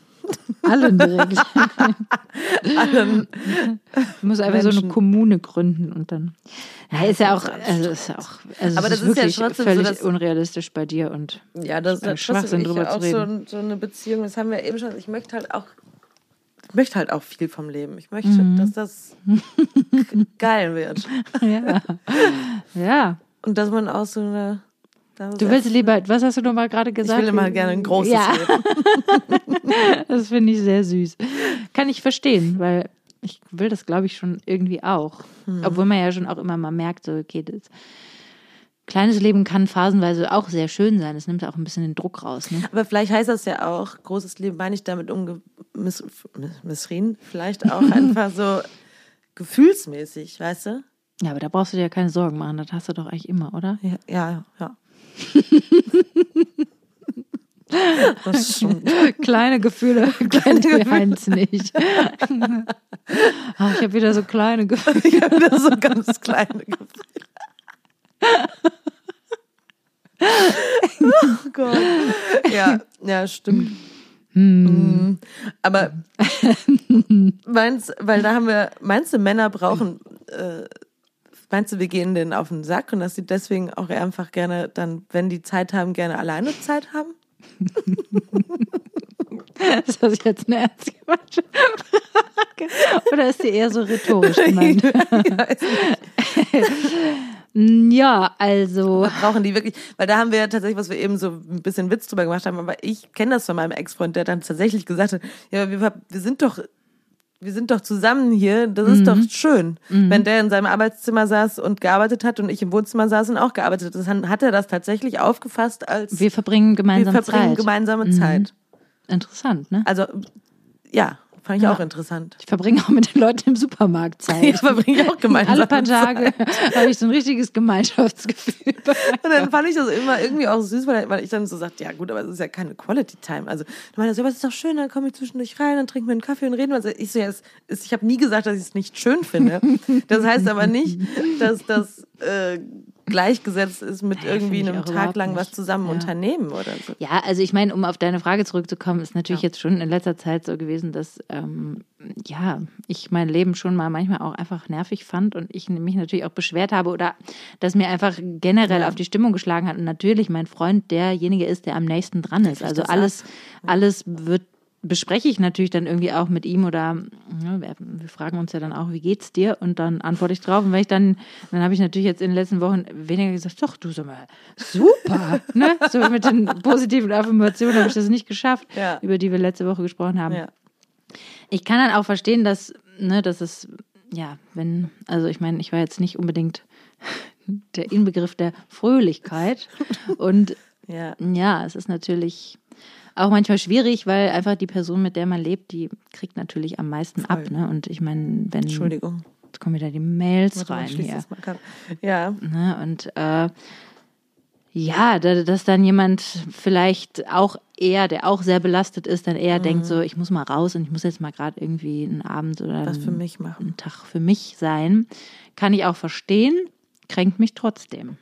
Allen direkt. Allen. Du musst einfach so eine Menschen. Kommune gründen und dann. Ja, ist ja auch, also ist ja auch, also Aber das ist ist ja trotzdem so, völlig dass- unrealistisch bei dir und Ja, das Äh, ist Schwachsinn drüber auch zu so, reden. ein- so eine Beziehung, das haben wir eben schon. Ich möchte halt auch ich möchte halt auch viel vom Leben. Ich möchte, Mhm. dass das geil wird. Ja. ja. Und dass man auch so eine. Du willst lieber, was hast du noch mal gerade Ich gesagt? will immer gerne ein großes Ja. Leben. Das finde ich sehr süß. Kann ich verstehen, weil ich will das, glaube ich, schon irgendwie auch. Hm. Obwohl man ja schon auch immer mal merkt, so, okay, das kleines Leben kann phasenweise auch sehr schön sein. Es nimmt auch ein bisschen den Druck raus. Ne? Aber vielleicht heißt das ja auch, großes Leben meine ich damit umge miss, missrien, vielleicht auch einfach so gefühlsmäßig, weißt du? Ja, aber da brauchst du dir ja keine Sorgen machen. Das hast du doch eigentlich immer, oder? Ja, ja. ja. das stimmt. Kleine Gefühle, kleine Geheimnis nicht. Ach, ich habe wieder so kleine Gefühle. Ich habe da so ganz kleine Gefühle. oh Gott. Ja, ja, stimmt. Mm. Aber meinst, weil da haben wir, meinst du, Männer brauchen, äh, meinst du, wir gehen denen auf den Sack und dass sie deswegen auch einfach gerne dann, wenn die Zeit haben, gerne alleine Zeit haben? Ist das jetzt eine ernst gemeinte Frage? Oder ist die eher so rhetorisch gemeint? Ja, also. brauchen die wirklich, weil da haben wir ja tatsächlich, was wir eben so ein bisschen Witz drüber gemacht haben, aber ich kenne das von meinem Ex-Freund, der dann tatsächlich gesagt hat, ja, wir, wir sind doch, wir sind doch zusammen hier, das ist doch schön. Wenn der in seinem Arbeitszimmer saß und gearbeitet hat und ich im Wohnzimmer saß und auch gearbeitet hat, hat hat er das tatsächlich aufgefasst als Wir verbringen gemeinsam wir verbringen Zeit. gemeinsame Zeit. Interessant, ne? Also, ja, fand ich Ja. auch interessant. Ich verbringe auch mit den Leuten im Supermarkt Zeit. Ich verbringe auch gemeinsam Alle paar. Tage habe ich so ein richtiges Gemeinschaftsgefühl. Und dann fand ich das immer irgendwie auch süß, weil weil ich dann so sagte, ja gut, aber es ist ja keine Quality Time. Also, du meinst, aber es ist doch schön, dann komme ich zwischendurch rein, dann trinken wir einen Kaffee und reden. Also ich so, ja, es ist, ich habe nie gesagt, dass ich es nicht schön finde. Das heißt aber nicht, dass das äh, gleichgesetzt ist mit Ja, irgendwie einem Tag lang was zusammen Ja. unternehmen oder so. Ja, also ich meine, um auf deine Frage zurückzukommen, ist natürlich jetzt schon in letzter Zeit so gewesen, dass ähm, ja ich mein Leben schon mal manchmal auch einfach nervig fand und ich mich natürlich auch beschwert habe oder dass mir einfach generell auf die Stimmung geschlagen hat und natürlich mein Freund derjenige ist, der am nächsten dran ist. Also alles, alles wird bespreche ich natürlich dann irgendwie auch mit ihm oder ja, wir, wir fragen uns ja dann auch, wie geht's dir? Und dann antworte ich drauf. Und wenn ich dann, dann habe ich natürlich jetzt in den letzten Wochen weniger gesagt, doch, du sag mal, super, ne? So mit den positiven Affirmationen habe ich das nicht geschafft, Ja. über die wir letzte Woche gesprochen haben. Ja. Ich kann dann auch verstehen, dass, ne, dass es, ja, wenn, also ich meine, ich war jetzt nicht unbedingt der Inbegriff der Fröhlichkeit. Und Ja. ja, es ist natürlich auch manchmal schwierig, weil einfach die Person, mit der man lebt, die kriegt natürlich am meisten ab. Ne? Und ich meine, wenn. Entschuldigung. Jetzt kommen wieder die Mails Warte rein hier. Ja. Ne? Und äh, ja, da, dass dann jemand vielleicht auch eher, der auch sehr belastet ist, dann eher denkt so, ich muss mal raus und ich muss jetzt mal gerade irgendwie einen Abend oder Was für einen, mich machen. einen Tag für mich sein. Kann ich auch verstehen, kränkt mich trotzdem.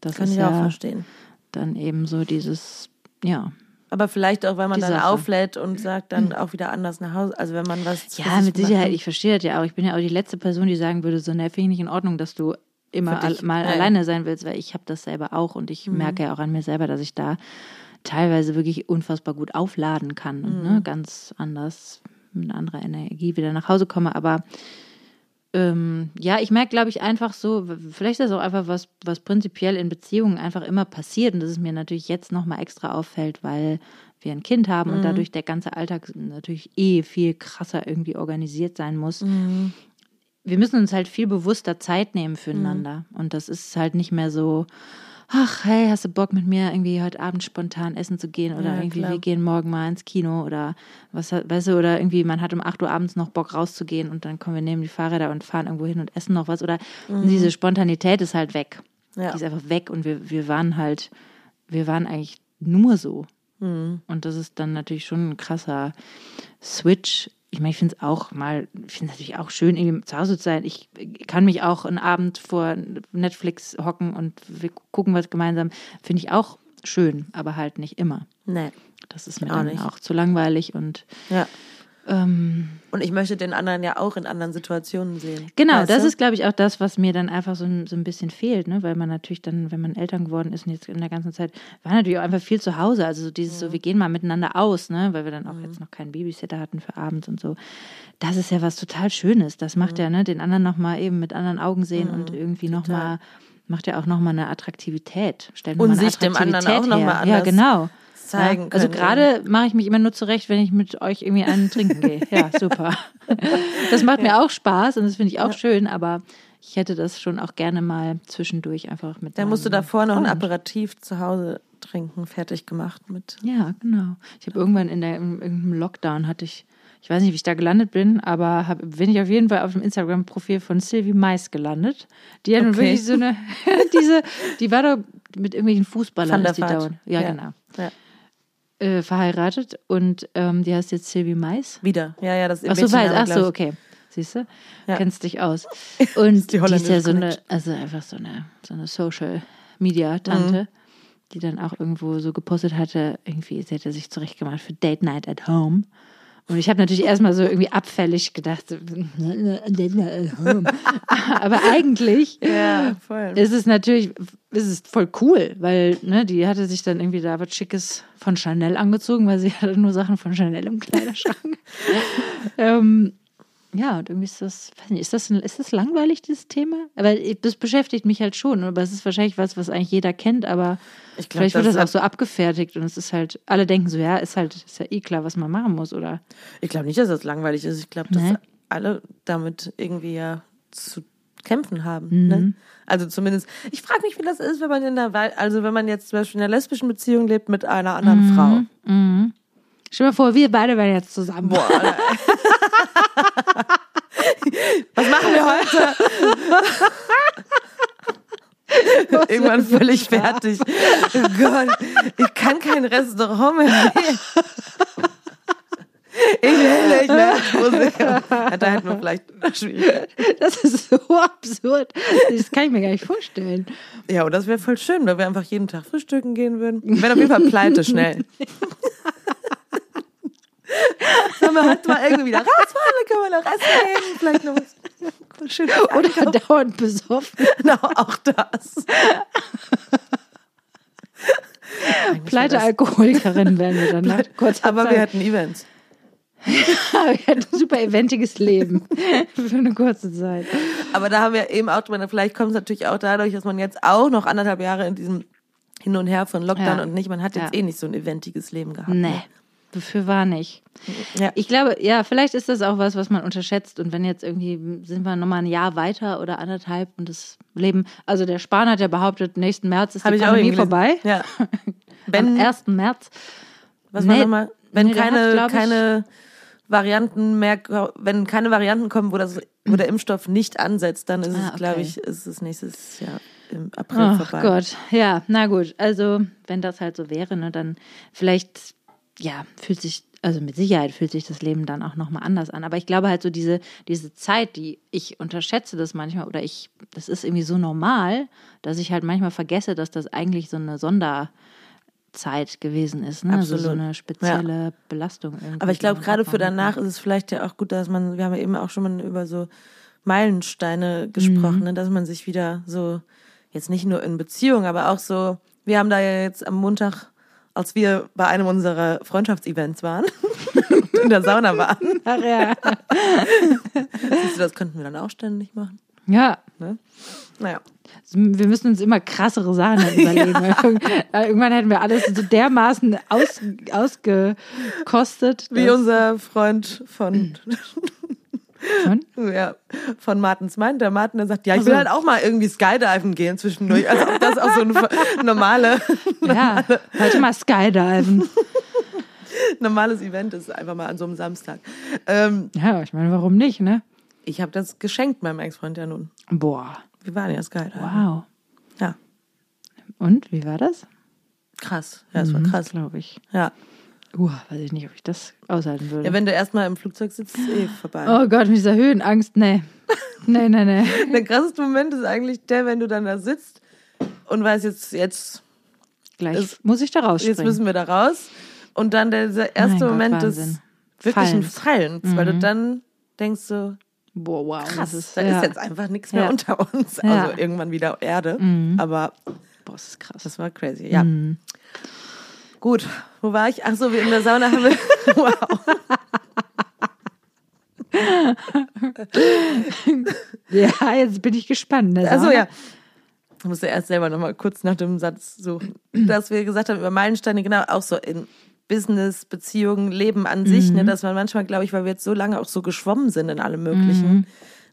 Das Kann ich ja auch verstehen. dann eben so dieses, ja, Aber vielleicht auch, weil man dann Sache. auflädt und sagt, dann auch wieder anders nach Hause. Also wenn man was. Ja, mit Sicherheit. Ich verstehe das ja auch. Ich bin ja auch die letzte Person, die sagen würde, so, ne, finde ich nicht in Ordnung, dass du immer al mal Ja, alleine sein willst, weil ich habe das selber auch und ich Mhm. merke ja auch an mir selber, dass ich da teilweise wirklich unfassbar gut aufladen kann und Mhm. ne, ganz anders mit anderer Energie wieder nach Hause komme. Aber ähm, ja, ich merke, glaube ich, einfach so, vielleicht ist das auch einfach was, was prinzipiell in Beziehungen einfach immer passiert und dass es mir natürlich jetzt nochmal extra auffällt, weil wir ein Kind haben und dadurch der ganze Alltag natürlich eh viel krasser irgendwie organisiert sein muss. Wir müssen uns halt viel bewusster Zeit nehmen füreinander und das ist halt nicht mehr so, ach, hey, hast du Bock mit mir irgendwie heute Abend spontan essen zu gehen oder Ja, irgendwie klar. wir gehen morgen mal ins Kino oder was, weißt du, oder irgendwie man hat um 8 Uhr abends noch Bock rauszugehen und dann kommen wir nehmen die Fahrräder und fahren irgendwo hin und essen noch was oder diese Spontanität ist halt weg. Ja. Die ist einfach weg und wir, wir waren halt, wir waren eigentlich nur so. Und das ist dann natürlich schon ein krasser Switch. Ich meine, ich finde es auch mal, ich finde es natürlich auch schön, irgendwie zu Hause zu sein. Ich kann mich auch einen Abend vor Netflix hocken und wir gucken was gemeinsam. Finde ich auch schön, aber halt nicht immer. Nee. Das ist mir Auch dann nicht. auch zu langweilig und Ja. Ähm, Und ich möchte den anderen ja auch in anderen Situationen sehen. Genau, Weißt das du? ist, glaube ich, auch das, was mir dann einfach so ein, so ein bisschen fehlt, ne? weil man natürlich dann, wenn man Eltern geworden ist und jetzt in der ganzen Zeit, war natürlich auch einfach viel zu Hause. Also so dieses so, wir gehen mal miteinander aus, ne? weil wir dann auch jetzt noch keinen Babysitter hatten für abends und so. Das ist ja was total Schönes. Das macht ja ne, den anderen nochmal eben mit anderen Augen sehen und irgendwie nochmal, macht ja auch nochmal eine Attraktivität. Stellt Und sich dem anderen auch noch mal her. Ja, anders zeigen Ja, also gerade mache ich mich immer nur zurecht, wenn ich mit euch irgendwie einen trinken gehe. Ja, super. Das macht mir auch Spaß und das finde ich auch schön, aber ich hätte das schon auch gerne mal zwischendurch einfach mit. Dann musst du davor noch ein. Aperitif zu Hause trinken, fertig gemacht mit. Ja, genau. Ich habe irgendwann in der im, im Lockdown hatte ich, ich weiß nicht, wie ich da gelandet bin, aber hab, bin ich auf jeden Fall auf dem Instagram-Profil von Sylvie Mais gelandet. Die hat Okay. wirklich so eine, diese, die war doch mit irgendwelchen Fußballern die Vaart. dauernd. Ja, Ja. genau. Ja. Äh, verheiratet und ähm, die heißt jetzt Sylvie Mais. Wieder. Ja, ja, das ist Ach so, weiß, ach so, okay. Siehst du? Ja. Kennst dich aus. Und die die, ist ja so eine, also einfach so eine, so eine Social Media Tante, Mhm. die dann auch irgendwo so gepostet hatte, irgendwie, sie hätte sich zurechtgemacht für Date Night at Home. Und ich habe natürlich erstmal so irgendwie abfällig gedacht. Aber eigentlich Ja, ist es natürlich, ist es voll cool, weil ne, die hatte sich dann irgendwie da was Schickes von Chanel angezogen, weil sie hatte nur Sachen von Chanel im Kleiderschrank. ähm, ja, und irgendwie ist das, weiß nicht, ist das, ist das langweilig, dieses Thema? Aber das beschäftigt mich halt schon. Aber es ist wahrscheinlich was, was eigentlich jeder kennt, aber Ich glaub, vielleicht wird das das auch so abgefertigt und es ist halt, alle denken so, ja, ist halt, ist ja eh klar, was man machen muss, oder? Ich glaube nicht, dass das langweilig ist. Ich glaube, dass Nee. alle damit irgendwie ja zu kämpfen haben. Mhm. Ne? Also zumindest, ich frage mich, wie das ist, wenn man in der also wenn man jetzt zum Beispiel in einer lesbischen Beziehung lebt mit einer anderen Mhm. Frau. Stell dir mal vor, wir beide wären jetzt zusammen. Boah. Was machen wir heute? Irgendwann völlig fertig. Oh Gott, ich kann kein Restaurant mehr. Ich will nicht mehr Musiker. Ja, da hätten wir vielleicht Schwierigkeiten. Das ist so absurd. Das kann ich mir gar nicht vorstellen. Ja, und das wäre voll schön, wenn wir einfach jeden Tag frühstücken gehen würden. Wir wären auf jeden Fall pleite schnell. Sollen wir heute mal irgendwie wieder rausfahren, dann können wir noch essen gehen, vielleicht noch was schön Oder dauernd besoffen. Genau, auch das. Pleite Alkoholikerin werden wir dann nach kurzer Aber wir Zeit. hatten Events. wir hatten ein super eventiges Leben für eine kurze Zeit. Aber da haben wir eben auch drüber, vielleicht kommt es natürlich auch dadurch, dass man jetzt auch noch anderthalb Jahre in diesem Hin und Her von Lockdown Ja. und nicht, man hat jetzt Ja. eh nicht so ein eventiges Leben gehabt. Nee, dafür war nicht. Ja. Ich glaube, ja, vielleicht ist das auch was, was man unterschätzt. Und wenn jetzt irgendwie sind wir nochmal ein Jahr weiter oder anderthalb und das Leben, also der Spahn hat ja behauptet, nächsten März ist Hab die Pandemie vorbei. Ja. Am Wenn, 1. März. was war Nee, nochmal? Wenn nee, keine, hat, keine Varianten mehr, wenn keine Varianten kommen, wo, das, wo der Impfstoff nicht ansetzt, dann ist Ah, es, glaube okay. ich, ist es nächstes Jahr im April Ach vorbei. Gott, ja, na gut. Also, wenn das halt so wäre, ne, dann vielleicht, ja, fühlt sich, also mit Sicherheit fühlt sich das Leben dann auch nochmal anders an. Aber ich glaube halt so diese, diese Zeit, die ich unterschätze das manchmal oder ich, das ist irgendwie so normal, dass ich halt manchmal vergesse, dass das eigentlich so eine Sonderzeit gewesen ist, ne? Also so Absolut. eine spezielle Belastung irgendwie. Aber ich glaube, gerade für danach ist es vielleicht ja auch gut, dass man, wir haben ja eben auch schon mal über so Meilensteine gesprochen, Mhm. ne, dass man sich wieder so, jetzt nicht nur in Beziehung, aber auch so, wir haben da ja jetzt am Montag, als wir bei einem unserer Freundschaftsevents waren, in der Sauna waren, Ach ja. siehst du, das könnten wir dann auch ständig machen. ja, Ne? Naja. Wir müssen uns immer krassere Sachen dann überlegen. weil irgend- Irgendwann hätten wir alles so dermaßen aus, ausgekostet. Wie unser Freund von, Von? ja, von Martens meint, der Martin, der sagt, ja, ich will halt auch mal irgendwie Skydiven gehen zwischendurch. Also ob das auch so eine normale, Ja, heute mal Skydiven. normales Event ist, einfach mal an so einem Samstag. Ähm, Ja, ich meine, warum nicht, ne? ich habe das geschenkt meinem Ex-Freund ja nun. Boah, Wir waren ja Skydiven. wow. Ja, Und, wie war das? krass. Ja, es war krass. Glaube ich. Ja. Uh, weiß ich nicht, ob ich das aushalten würde. ja, wenn du erstmal im Flugzeug sitzt, ist eh vorbei. oh Gott, mit dieser Höhenangst, nee. Nee, nee, nee. Der krasseste Moment ist eigentlich der, wenn du dann da sitzt und weißt, jetzt, jetzt, Gleich Es- muss ich da rausspringen. jetzt müssen wir da raus. Und dann der, erste Mein Gott, Moment Wahnsinn. des wirklichen Fallens. Fallens, weil du dann denkst so, Boah, wow. krass, das ist, da ja. ist jetzt einfach nichts mehr Ja. unter uns. Ja. Also irgendwann wieder Erde. Aber Boah, das ist krass. das war crazy, ja. Gut, wo war ich? Ach so, wir in der Sauna haben wir. wow. Ja, jetzt bin ich gespannt. ne? Also ja. Ich musste erst selber nochmal kurz nach dem Satz suchen. Dass wir gesagt haben, über Meilensteine, genau, auch so in Business, Beziehungen, Leben an sich, ne, dass man manchmal, glaube ich, weil wir jetzt so lange auch so geschwommen sind in allem Möglichen,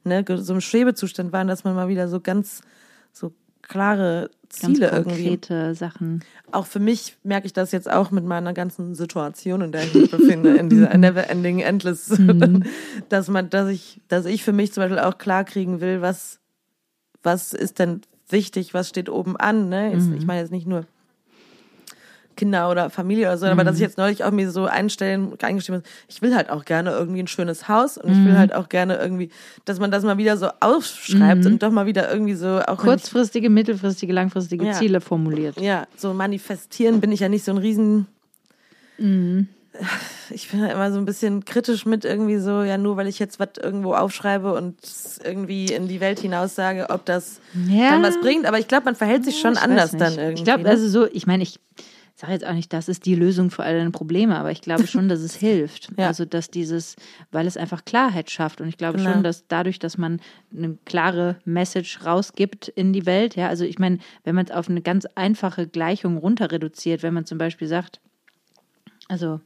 ne, so im Schwebezustand waren, dass man mal wieder so ganz, so klare Ganz Ziele irgendwie. konkrete Sachen. Auch für mich merke ich das jetzt auch mit meiner ganzen Situation, in der ich mich befinde, in dieser never ending endless, dass man, dass ich, dass ich für mich zum Beispiel auch klar kriegen will, was, was ist denn wichtig, was steht oben an, ne? Jetzt, Ich meine jetzt nicht nur Kinder oder Familie oder so, aber dass ich jetzt neulich auch mir so einstellen, eingestellt habe, ich will halt auch gerne irgendwie ein schönes Haus und ich will halt auch gerne irgendwie, dass man das mal wieder so aufschreibt und doch mal wieder irgendwie so auch Kurzfristige, mittelfristige, langfristige Ja. Ziele formuliert. ich, ja, so manifestieren bin ich ja nicht so ein riesen ich bin ja immer so ein bisschen kritisch mit irgendwie so, ja, nur weil ich jetzt was irgendwo aufschreibe und irgendwie in die Welt hinaus sage, ob das Ja. dann was bringt. Aber ich glaube, man verhält sich schon Ich weiß anders dann irgendwie. Ich glaube, ne? also so, ich meine, ich sage jetzt auch nicht, das ist die Lösung für all deine Probleme, aber ich glaube schon, dass es hilft. Ja. Also, dass dieses, weil es einfach Klarheit schafft. Und ich glaube Genau. schon, dass dadurch, dass man eine klare Message rausgibt in die Welt, ja, also ich meine, wenn man es auf eine ganz einfache Gleichung runter reduziert, wenn man zum Beispiel sagt, also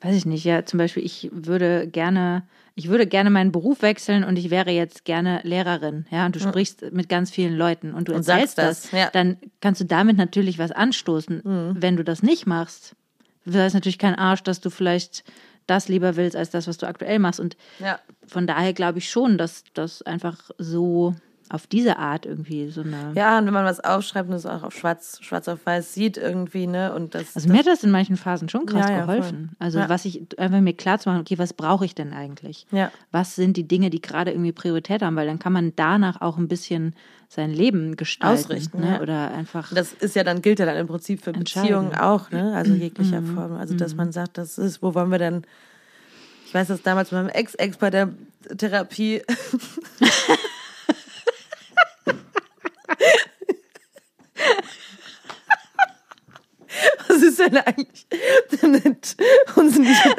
weiß ich nicht, ja, zum Beispiel, ich würde gerne, ich würde gerne meinen Beruf wechseln und ich wäre jetzt gerne Lehrerin, ja, und du sprichst mit ganz vielen Leuten und du Und erzählst das, das, ja. dann kannst du damit natürlich was anstoßen. Wenn du das nicht machst, das ist natürlich kein Arsch, dass du vielleicht das lieber willst als das, was du aktuell machst. Und ja. von daher glaube ich schon, dass das einfach so auf diese Art irgendwie so eine. ja, und wenn man was aufschreibt und es auch auf schwarz, schwarz auf weiß sieht irgendwie, ne, und das, Also mir hat das in manchen Phasen schon krass Ja, ja, geholfen. voll. Also Ja. was ich einfach mir klar zu machen, okay, was brauche ich denn eigentlich? Ja. Was sind die Dinge, die gerade irgendwie Priorität haben? Weil dann kann man danach auch ein bisschen sein Leben gestalten. Ausrichten, ne? ja. Oder einfach. das ist ja dann, gilt ja dann im Prinzip für. Beziehungen auch, ne, also jeglicher Form. Also, dass man sagt, das ist, wo wollen wir denn, ich weiß das damals mit meinem Ex-Ex bei der Therapie, Was ist denn eigentlich mit uns nicht?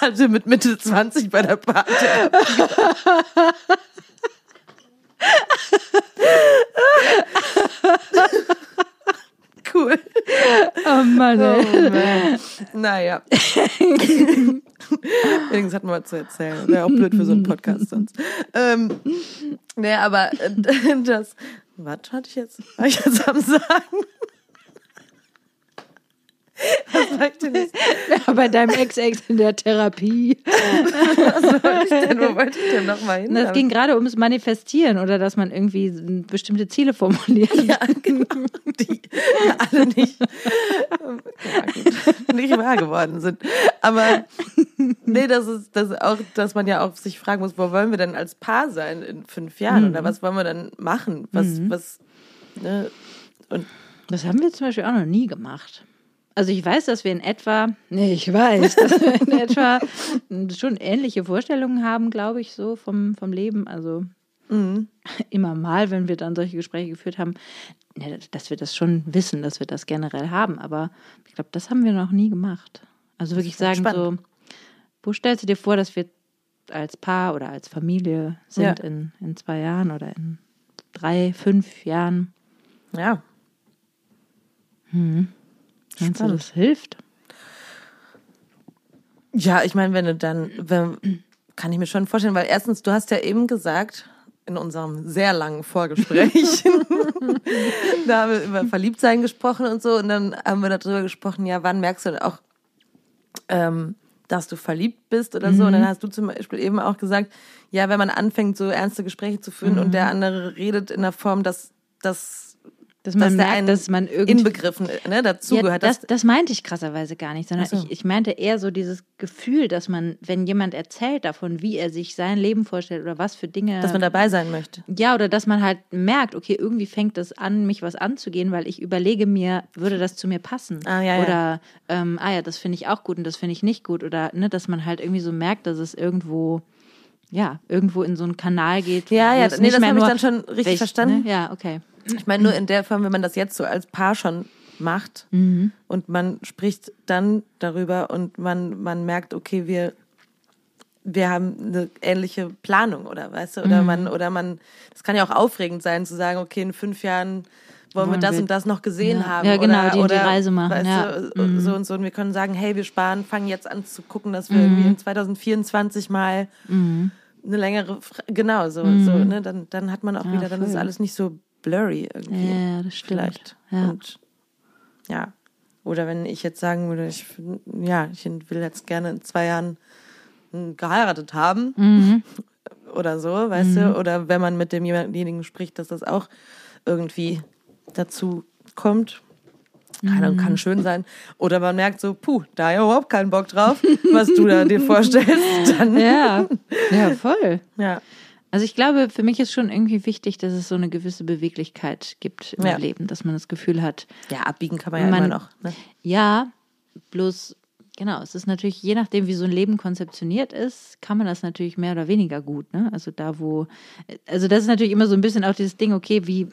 Also mit Mitte 20 bei der Party. cool. oh Mann, ey. Oh Mann. Naja. Übrigens hat man was zu erzählen. Wäre auch blöd für so einen Podcast sonst. Ähm, nee, aber äh, das. Was hatte ich jetzt? War ich jetzt am Sagen? Was war ich denn jetzt? Ja, bei deinem Ex-Ex in der Therapie. Was wollte ich denn? Wo wollte ich denn nochmal hin? Das ging gerade ums Manifestieren oder dass man irgendwie bestimmte Ziele formuliert. ja, genau. Die alle nicht, ja, nicht wahr geworden sind. Aber nee, das ist das auch, dass man ja auch sich fragen muss, wo wollen wir denn als Paar sein in fünf Jahren? Oder was wollen wir denn machen? Was, was, ne? Und Das haben wir zum Beispiel auch noch nie gemacht. Also ich weiß, dass wir in etwa, nee, ich weiß, dass wir in etwa schon ähnliche Vorstellungen haben, glaube ich, so vom, vom Leben. Also immer mal, wenn wir dann solche Gespräche geführt haben, ne, dass wir das schon wissen, dass wir das generell haben. Aber ich glaube, das haben wir noch nie gemacht. Also wirklich sagen so, spannend. wo stellst du dir vor, dass wir als Paar oder als Familie sind Ja. in, in zwei Jahren oder in drei, fünf Jahren? ja, Meinst du, Spannend. das hilft? Ja, ich meine, wenn du dann, wenn, kann ich mir schon vorstellen, weil erstens, du hast ja eben gesagt, in unserem sehr langen Vorgespräch, da haben wir über Verliebtsein gesprochen und so, und dann haben wir darüber gesprochen, ja, wann merkst du denn auch, ähm, dass du verliebt bist oder so. Und dann hast du zum Beispiel eben auch gesagt, ja, wenn man anfängt, so ernste Gespräche zu führen und der andere redet in der Form, dass, dass Dass man dass merkt, dass man irgendwie inbegriffen ne, dazugehört. Ja, das, das meinte ich krasserweise gar nicht, sondern so. ich, ich meinte eher so dieses Gefühl, dass man, wenn jemand erzählt davon, wie er sich sein Leben vorstellt oder was für Dinge. dass man dabei sein möchte. ja, oder dass man halt merkt, okay, irgendwie fängt es an, mich was anzugehen, weil ich überlege mir, würde das zu mir passen? Ah, ja, ja. oder, ähm, ah ja, das finde ich auch gut und das finde ich nicht gut. Oder, ne, dass man halt irgendwie so merkt, dass es irgendwo, ja, irgendwo in so einen Kanal geht. Ja, ja, nee, das habe ich dann schon richtig welch- verstanden. Ne? Ja, okay. Ich meine, nur in der Form, wenn man das jetzt so als Paar schon macht Mhm. und man spricht dann darüber und man, man merkt, okay, wir, wir haben eine ähnliche Planung oder weißt du, oder Mhm. man, oder man, das kann ja auch aufregend sein zu sagen, okay, in fünf Jahren wollen wir Wollen das wir- und das noch gesehen Ja. haben. Ja, genau, oder, die und die oder, Reise machen, ja. Mhm. du, so und so. Und wir können sagen, hey, wir sparen, fangen jetzt an zu gucken, dass wir irgendwie Mhm. in 2024 mal eine längere, genau, so, so, ne, dann, dann hat man auch Mhm. Ja, wieder, dann ist voll. alles nicht so blurry irgendwie. Ja, das stimmt. Vielleicht. Ja. Und ja. Oder wenn ich jetzt sagen würde, ich ja, ich will jetzt gerne in zwei Jahren geheiratet haben Mhm. oder so, weißt du, oder wenn man mit demjenigen spricht, dass das auch irgendwie dazu kommt. Keine Ahnung, Mhm. kann schön sein. Oder man merkt so, puh, da ja überhaupt keinen Bock drauf, was du da dir vorstellst. Dann, Ja, ja, voll. ja. Also ich glaube, für mich ist schon irgendwie wichtig, dass es so eine gewisse Beweglichkeit gibt im Ja. Leben, dass man das Gefühl hat, ja, abbiegen kann man ja Man- immer noch. Ne? ja, bloß, genau, es ist natürlich, je nachdem, wie so ein Leben konzeptioniert ist, kann man das natürlich mehr oder weniger gut, ne? Also da, wo, also das ist natürlich immer so ein bisschen auch dieses Ding, okay, wie,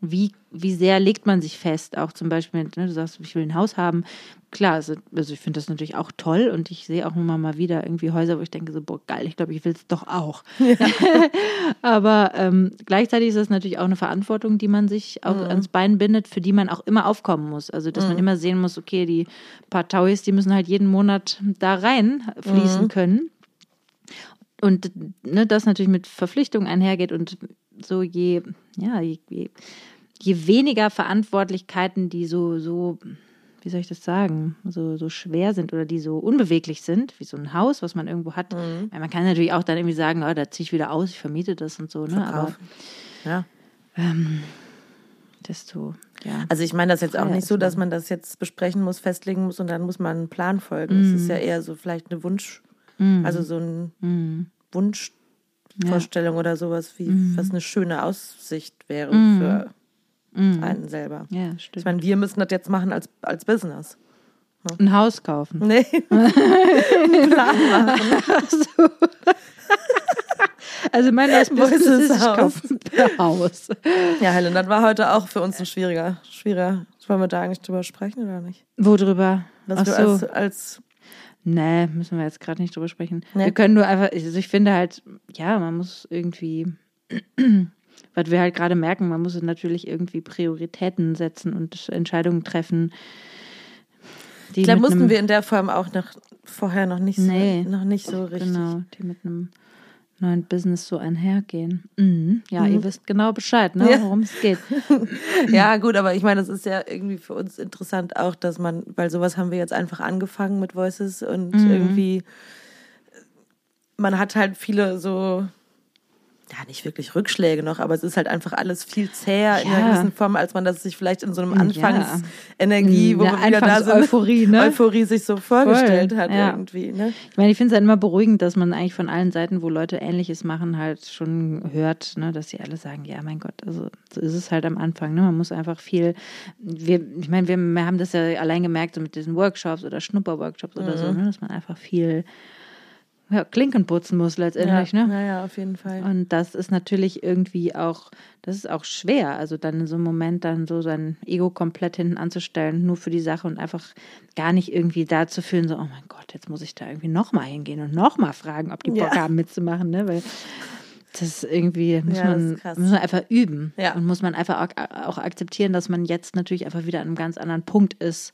wie, wie sehr legt man sich fest, auch zum Beispiel, ne, du sagst, ich will ein Haus haben. Klar, also, also ich finde das natürlich auch toll und ich sehe auch immer mal wieder irgendwie Häuser, wo ich denke so, boah, geil, ich glaube, ich will es doch auch. Aber ähm, gleichzeitig ist das natürlich auch eine Verantwortung, die man sich auch ans Bein bindet, für die man auch immer aufkommen muss. Also, dass man immer sehen muss, okay, die paar Tauis, die müssen halt jeden Monat da rein fließen können. Und ne, das natürlich mit Verpflichtungen einhergeht und so je, ja, je, je, je weniger Verantwortlichkeiten, die so, so, wie soll ich das sagen, so, so schwer sind oder die so unbeweglich sind, wie so ein Haus, was man irgendwo hat. Weil Man kann natürlich auch dann irgendwie sagen, oh, da ziehe ich wieder aus, ich vermiete das und so, ne? Aber Verkaufen. Ja. desto, ja. Also ich meine das jetzt auch nicht so, dass man das jetzt besprechen muss, festlegen muss und dann muss man einen Plan folgen. Es ist ja eher so vielleicht eine Wunsch, also so ein Wunschvorstellung oder sowas, wie was eine schöne Aussicht wäre für einen selber. Ja, Ich stimmt. meine, wir müssen das jetzt machen als, als Business. Ein Haus kaufen. Nee. Also mein neues Wo ist Business ist, ich Haus? kaufe ein Haus. Ja, Helen, das war heute auch für uns ein schwieriger, schwieriger. Wollen wir da eigentlich drüber sprechen oder nicht? Wo drüber? Was Ach du so. als, als Nee, müssen wir jetzt gerade nicht drüber sprechen. Nee. Wir können nur einfach, also ich finde halt, ja, man muss irgendwie, was wir halt gerade merken, man muss natürlich irgendwie Prioritäten setzen und Entscheidungen treffen. Die mit mussten wir in der Form auch noch vorher noch nicht so, Nee. noch nicht so richtig. Genau, die mit einem neuen Business so einhergehen. Mhm. Ja, ihr wisst genau Bescheid, ne, Ja. worum es geht. Ja, gut, aber ich meine, das ist ja irgendwie für uns interessant auch, dass man, weil sowas haben wir jetzt einfach angefangen mit Voices und Mhm. irgendwie, man hat halt viele so, ja, nicht wirklich Rückschläge noch, aber es ist halt einfach alles viel zäher in einer Ja. gewissen Form, als man das sich vielleicht in so einem Ja. Anfangsenergie, wo Ja, wir wieder da sind, Anfangseuphorie, ne? Euphorie sich so vorgestellt hat ja. irgendwie, ne? Ich meine, ich finde es halt immer beruhigend, dass man eigentlich von allen Seiten, wo Leute Ähnliches machen, halt schon hört, ne, dass sie alle sagen, ja, mein Gott, also so ist es halt am Anfang. Ne? Man muss einfach viel, wir, ich meine, wir, haben das ja allein gemerkt, so mit diesen Workshops oder Schnupperworkshops oder Mhm. so, ne, dass man einfach viel ja, Klinken putzen muss letztendlich, ja, ne? ja, ja, auf jeden Fall. Und das ist natürlich irgendwie auch, das ist auch schwer, also dann in so einem Moment dann so sein Ego komplett hinten anzustellen, nur für die Sache und einfach gar nicht irgendwie da zu fühlen, so, oh mein Gott, jetzt muss ich da irgendwie nochmal hingehen und nochmal fragen, ob die Bock Ja. haben mitzumachen, ne? Weil das ist irgendwie, muss, Ja, man, muss man einfach üben. Ja. Und muss man einfach auch, akzeptieren, dass man jetzt natürlich einfach wieder an einem ganz anderen Punkt ist,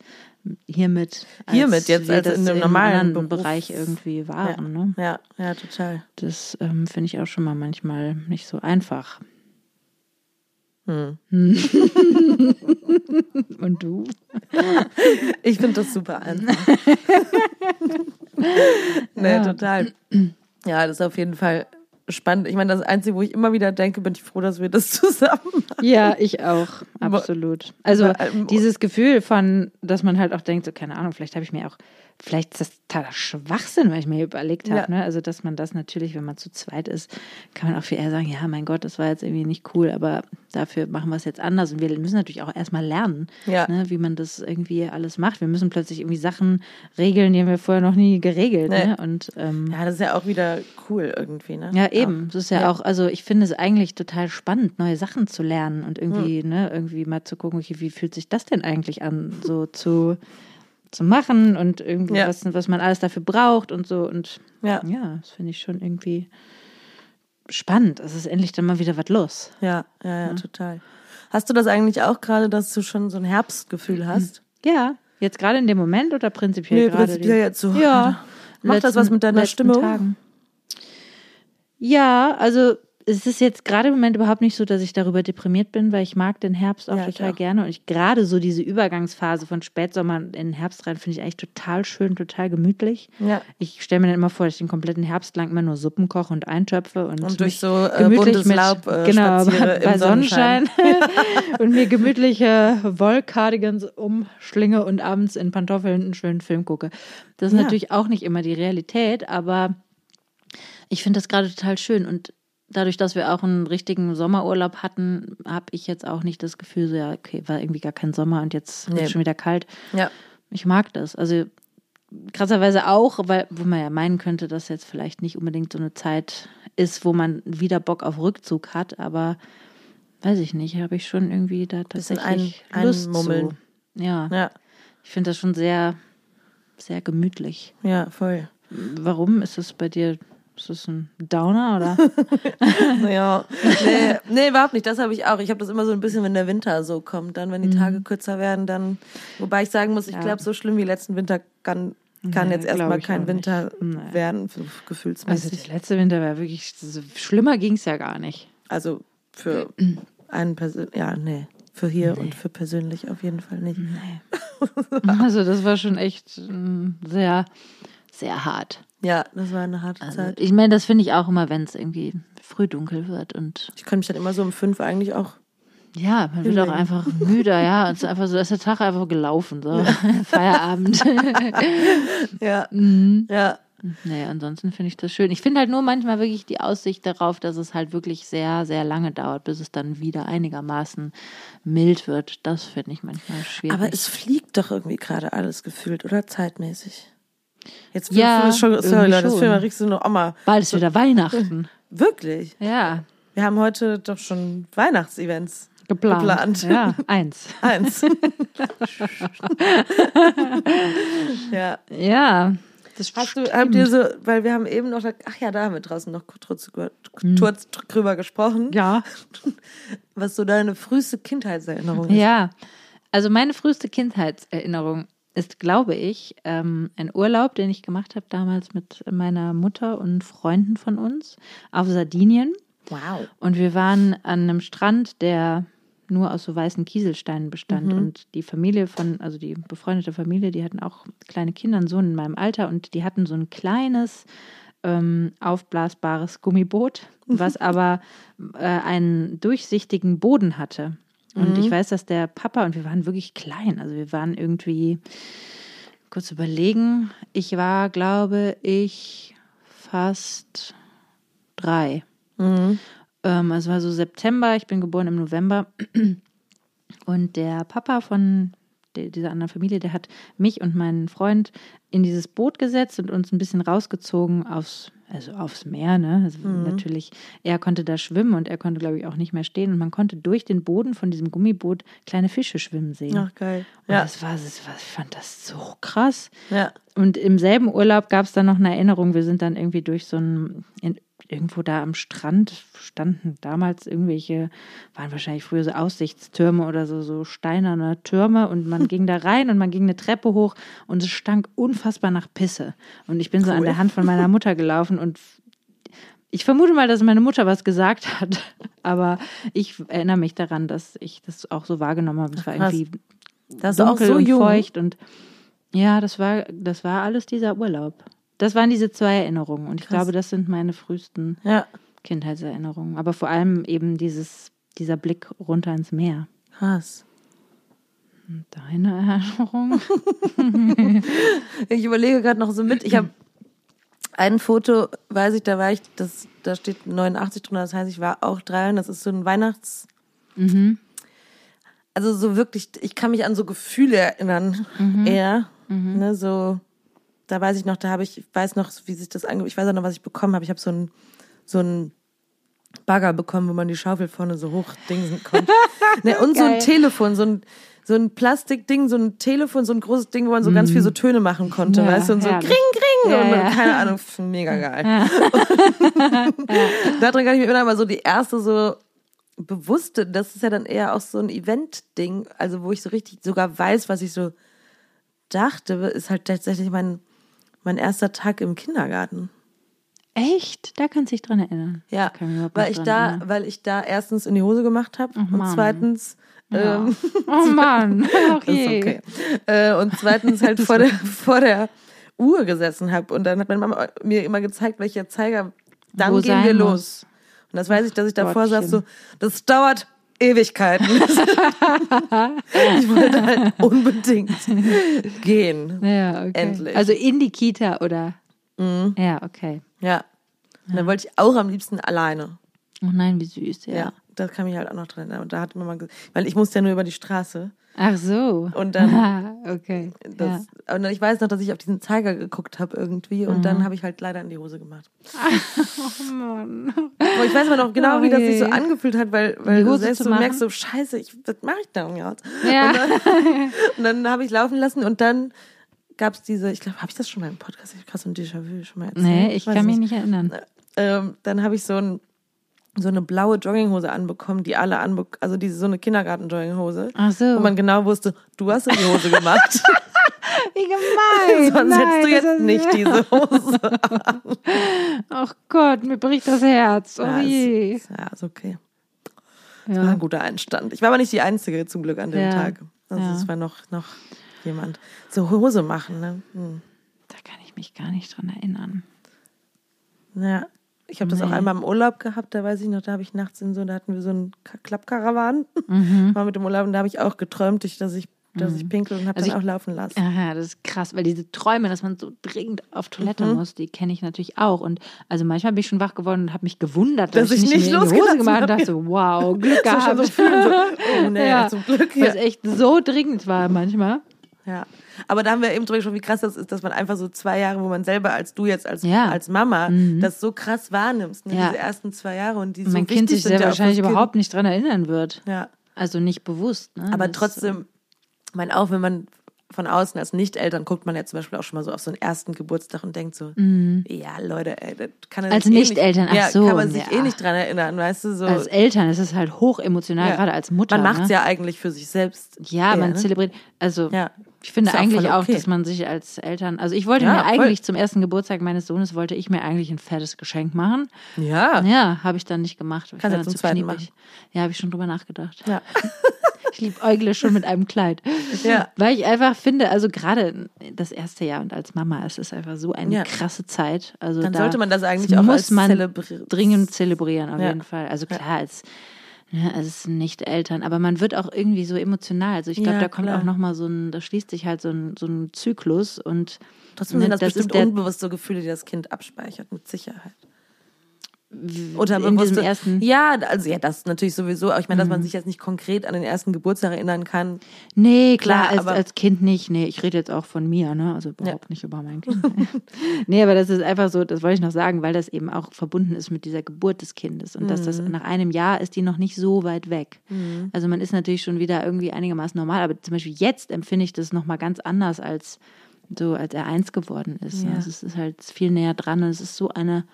hiermit. Hiermit jetzt als in einem normalen anderen Beruf. Bereich irgendwie ja. waren, ne? ja, ja, total. Das ähm, finde ich auch schon mal manchmal nicht so einfach. Hm. Und du? Ich finde das super einfach. nee, Ja. total. Ja, das ist auf jeden Fall spannend. Ich meine, das Einzige, wo ich immer wieder denke, bin ich froh, dass wir das zusammen machen. Ja, ich auch. absolut. Also Ähm, dieses Gefühl von, dass man halt auch denkt, so keine Ahnung, vielleicht habe ich mir auch, vielleicht ist das totaler Schwachsinn, weil ich mir überlegt habe, Ja. ne? Also dass man das natürlich, wenn man zu zweit ist, kann man auch viel eher sagen, ja, mein Gott, das war jetzt irgendwie nicht cool, aber dafür machen wir es jetzt anders. Und wir müssen natürlich auch erstmal lernen, Ja. ne? wie man das irgendwie alles macht. Wir müssen plötzlich irgendwie Sachen regeln, die haben wir vorher noch nie geregelt. Nee. Ne? Und ähm, Ja, das ist ja auch wieder cool irgendwie, ne? ja, eben. Es ist ja, Ja. auch, also ich finde es eigentlich total spannend, neue Sachen zu lernen und irgendwie, Hm. ne, irgendwie mal zu gucken, okay, wie fühlt sich das denn eigentlich an, so zu, zu machen und irgendwie, Ja. was, was man alles dafür braucht und so. Und Ja. ja, das finde ich schon irgendwie spannend. Es ist endlich dann mal wieder was los. Ja, ja, ja, total. Hast du das eigentlich auch gerade, dass du schon so ein Herbstgefühl hast? Ja, jetzt gerade in dem Moment oder prinzipiell Nee, gerade? prinzipiell jetzt so. Ja. Macht das was mit deiner letzten Stimmung? Tagen. Ja, also es ist jetzt gerade im Moment überhaupt nicht so, dass ich darüber deprimiert bin, weil ich mag den Herbst auch Ja, total auch. gerne. Und ich gerade so diese Übergangsphase von Spätsommer in den Herbst rein finde ich eigentlich total schön, total gemütlich. Ja. Ich stelle mir dann immer vor, dass ich den kompletten Herbst lang immer nur Suppen koche und einschöpfe und, Und durch so, äh, gemütlich buntes Laub, äh, genau, bei, bei Sonnenschein. Sonnenschein und mir gemütliche Wollcardigans umschlinge und abends in Pantoffeln einen schönen Film gucke. Das ist Ja. natürlich auch nicht immer die Realität, aber ich finde das gerade total schön und dadurch, dass wir auch einen richtigen Sommerurlaub hatten, habe ich jetzt auch nicht das Gefühl, so ja, okay, war irgendwie gar kein Sommer und jetzt wird Nee. schon wieder kalt. Ja. Ich mag das. Also krasserweise auch, weil wo man ja meinen könnte, dass jetzt vielleicht nicht unbedingt so eine Zeit ist, wo man wieder Bock auf Rückzug hat, aber weiß ich nicht, habe ich schon irgendwie da tatsächlich ein- Lust einmummeln. zu. Ja, Ja, ich finde das schon sehr, sehr gemütlich. ja, voll. Warum ist es bei dir? Ist das ein Downer oder? Ja, nee, nee, überhaupt nicht. Das habe ich auch. Ich habe das immer so ein bisschen, wenn der Winter so kommt. Dann, wenn die Tage kürzer werden, dann. Wobei ich sagen muss, ich Ja. glaube, so schlimm wie letzten Winter kann, kann Nee, jetzt erstmal kein Winter nicht. Nee. werden, Also gefühlsmäßig. der letzte Winter war wirklich so, schlimmer ging es ja gar nicht. Also für einen Person, ja, nee. Für hier und für persönlich auf jeden Fall nicht. Also das war schon echt mm, sehr, sehr hart. Ja, das war eine harte Also, Zeit. ich meine, das finde ich auch immer, wenn es irgendwie früh dunkel wird und Ich kann mich dann immer so um fünf eigentlich auch. ja, man wird auch einfach müder, ja. Es ist einfach so, da ist der Tag einfach gelaufen, so Feierabend. Ja. Mhm. Ja. naja, ansonsten finde ich das schön. Ich finde halt nur manchmal wirklich die Aussicht darauf, dass es halt wirklich sehr, sehr lange dauert, bis es dann wieder einigermaßen mild wird. Das finde ich manchmal schwierig. Aber es fliegt doch irgendwie gerade alles gefühlt, oder? Zeitmäßig. Jetzt Ja, schon, sorry Leute, das schon. Film riechst du noch mal. Bald ist wieder Weihnachten. Wirklich? Ja, Wir haben heute doch schon Weihnachtsevents. geplant. Geplant. Ja, eins. Eins. ja. Ja. Das Hast du, habt ihr so, weil wir haben eben noch, ach ja, da haben wir draußen noch kurz, kurz drüber gesprochen, Ja. was so deine früheste Kindheitserinnerung ist. Ja. Also meine früheste Kindheitserinnerung ist, glaube ich, ähm, ein Urlaub, den ich gemacht habe damals mit meiner Mutter und Freunden von uns auf Sardinien. Wow. Und wir waren an einem Strand, der nur aus so weißen Kieselsteinen bestand. Und die Familie von, also die befreundete Familie, die hatten auch kleine Kinder, einen Sohn in meinem Alter und die hatten so ein kleines, ähm, aufblasbares Gummiboot, was aber äh, einen durchsichtigen Boden hatte. Und ich weiß, dass der Papa, und wir waren wirklich klein, also wir waren irgendwie, kurz überlegen, ich war, glaube ich, fast drei. Ähm, also war so September, ich bin geboren im November. Und der Papa von dieser anderen Familie, der hat mich und meinen Freund in dieses Boot gesetzt und uns ein bisschen rausgezogen aufs, also aufs Meer. Ne? Also natürlich, er konnte da schwimmen und er konnte, glaube ich, auch nicht mehr stehen. Und man konnte durch den Boden von diesem Gummiboot kleine Fische schwimmen sehen. Ach, geil. Und Ja. das war, das war, ich fand das so krass. Ja. Und im selben Urlaub gab es dann noch eine Erinnerung. Wir sind dann irgendwie durch so ein, in, irgendwo da am Strand standen damals irgendwelche, waren wahrscheinlich früher so Aussichtstürme oder so, so steinerne Türme und man ging da rein und man ging eine Treppe hoch und es stank unfassbar nach Pisse. Und ich bin so an Cool. der Hand von meiner Mutter gelaufen und ich vermute mal, dass meine Mutter was gesagt hat, aber ich erinnere mich daran, dass ich das auch so wahrgenommen habe. Es war krass. irgendwie Das ist auch dunkel so und jung. feucht und ja, das war, das war alles dieser Urlaub. Das waren diese zwei Erinnerungen und ich Krass. glaube, das sind meine frühesten Ja. Kindheitserinnerungen. Aber vor allem eben dieses, dieser Blick runter ins Meer. Krass. Deine Erinnerung? Ich überlege gerade noch so mit. Ich habe ein Foto, weiß ich, da war ich, das, da steht 89 drunter, das heißt, ich war auch drei und das ist so ein Weihnachts. Also so wirklich, ich kann mich an so Gefühle erinnern, eher. Ne, so, da weiß ich noch, da habe ich, ich weiß noch, wie sich das ange, ich weiß auch noch, was ich bekommen habe. Ich habe so ein, so ein Bagger bekommen, wo man die Schaufel vorne so hoch dingsen konnte. ne, und so ein Geil. Telefon, so ein, so ein Plastikding, so ein Telefon, so ein großes Ding, wo man so ganz viel so Töne machen konnte, Ja, weißt du, und so herrlich. kring, kring, Ja, und ja. keine Ahnung, pf, mega geil. Daran kann ich mich erinnern, aber so die erste so bewusste, das ist ja dann eher auch so ein Event-Ding, also wo ich so richtig sogar weiß, was ich so dachte, ist halt tatsächlich mein, mein erster Tag im Kindergarten. Echt? Da kannst du dich dran erinnern. Ja, überhaupt weil ich dran da, erinnern. weil ich da erstens in die Hose gemacht habe und Mann. zweitens ähm, Oh Mann. Okay. Äh, und zweitens halt vor der, vor der Uhr gesessen habe. Und dann hat meine Mama mir immer gezeigt, welcher Zeiger, dann Wo gehen wir muss. los. Und das weiß ich, dass ich davor saß, so, Gottchen. das dauert Ewigkeiten. ich wollte halt unbedingt gehen. Ja, okay. Endlich. Also in die Kita oder? Ja, okay. Ja. Und dann wollte ich auch am liebsten alleine. Oh nein, wie süß, ja. Ja. Das kann mich halt auch noch dran erinnern. Und da hat Mama gesagt, weil ich musste ja nur über die Straße. Ach so. Und dann Ah, okay. Das, Und dann, ich weiß noch, dass ich auf diesen Zeiger geguckt habe irgendwie und dann habe ich halt leider in die Hose gemacht. Oh Mann. Aber ich weiß aber noch genau, wie das sich so Oh angefühlt hat, weil, weil du selbst so merkst, so scheiße, ich, was mache ich da jetzt? Ja. Und dann habe ich laufen lassen und dann gab es diese, ich glaube, habe ich das schon mal im Podcast, ich habe krass so ein Déjà-vu schon mal erzählt. Nee, ich weiß kann mich nicht erinnern. Ähm, dann habe ich so ein so eine blaue Jogginghose anbekommen, die alle anbekommen, also diese so eine Kindergarten-Jogginghose. Ach so. Wo man genau wusste, du hast die Hose gemacht. Wie gemein. Sonst Nein, hättest du das jetzt nicht diese Hose. Ach Gott, mir bricht das Herz. Oh Ja, je. ist, ja, ist okay. War ein Ja. guter Einstand. Ich war aber nicht die Einzige zum Glück an dem Ja. Tag. Also Ja. es war noch, noch jemand. So Hose machen, ne? Hm. Da kann ich mich gar nicht dran erinnern. Ja. Ich habe das auch Nee. einmal im Urlaub gehabt, da weiß ich noch, da habe ich nachts in so, da hatten wir so einen Ka- Klappkarawan, Mhm. war mit dem Urlaub und da habe ich auch geträumt, dass ich, dass ich pinkel und habe Also dann ich- auch laufen lassen. Ja, das ist krass, weil diese Träume, dass man so dringend auf Toilette Mhm. muss, die kenne ich natürlich auch. Und also manchmal bin ich schon wach geworden und habe mich gewundert, dass, Dass ich ich nicht, nicht losgelassen gemacht und hab. dachte so, wow, Glück gehabt. so so, oh nee, ja, zum Glück. Was Ja. echt so dringend war manchmal. Ja. Aber da haben wir eben drüber gesprochen, wie krass das ist, dass man einfach so zwei Jahre, wo man selber als du jetzt als, Ja. Mhm. als Mama das so krass wahrnimmst, ne? Ja. diese ersten zwei Jahre und die so mein Kind sich sehr ja wahrscheinlich fürs Kind. überhaupt nicht dran erinnern wird. Ja. Also nicht bewusst. Ne? Aber Das- trotzdem, ich meine, auch wenn man von außen als Nicht-Eltern guckt man ja zum Beispiel auch schon mal so auf so einen ersten Geburtstag und denkt so, ja, Leute, ey, das kann er Mhm. Als sich eh Nicht-Eltern, ach ja, so, kann man sich ja. eh nicht dran erinnern, weißt du, so. Als Eltern ist es halt hoch emotional, ja. gerade als Mutter. Man macht es ne? ja eigentlich für sich selbst. Ja, eher, man ne? zelebriert. Also Ja. Ich finde auch eigentlich voll auch, okay. dass man sich als Eltern. Also ich wollte Ja, mir voll. eigentlich zum ersten Geburtstag meines Sohnes wollte ich mir eigentlich ein fettes Geschenk machen. Ja. Ja, habe ich dann nicht gemacht. Ich Kannst dann zum zu zweiten kniepig. Ja, habe ich schon drüber nachgedacht. Ja. Ich liebäugle schon mit einem Kleid. Ja. Weil ich einfach finde, also gerade das erste Jahr und als Mama, es ist einfach so eine Ja. krasse Zeit. Also Dann da sollte man das eigentlich auch muss man zelebri- dringend zelebrieren, auf Ja. jeden Fall. Also klar, als ne, als nicht Eltern, aber man wird auch irgendwie so emotional. Also ich glaube, Ja, da kommt klar. auch nochmal so ein, da schließt sich halt so ein, so ein Zyklus und Trotzdem ne, sind das, das ist bestimmt der- unbewusst so Gefühle, die das Kind abspeichert, mit Sicherheit. Oder in diesem bewusste- ersten. Mhm. Ja, also ja, das natürlich sowieso. Aber ich meine, dass man sich jetzt nicht konkret an den ersten Geburtstag erinnern kann. Nee, klar, Klar, als, als Kind nicht. Nee, ich rede jetzt auch von mir, ne? Also überhaupt nicht über mein Kind. nee, aber das ist einfach so, das wollte ich noch sagen, weil das eben auch verbunden ist mit dieser Geburt des Kindes. Und dass das Mhm. nach einem Jahr ist die noch nicht so weit weg. Also man ist natürlich schon wieder irgendwie einigermaßen normal, aber zum Beispiel jetzt empfinde ich das nochmal ganz anders als so, als er eins geworden ist. Ja. Also es ist halt viel näher dran und es ist so eine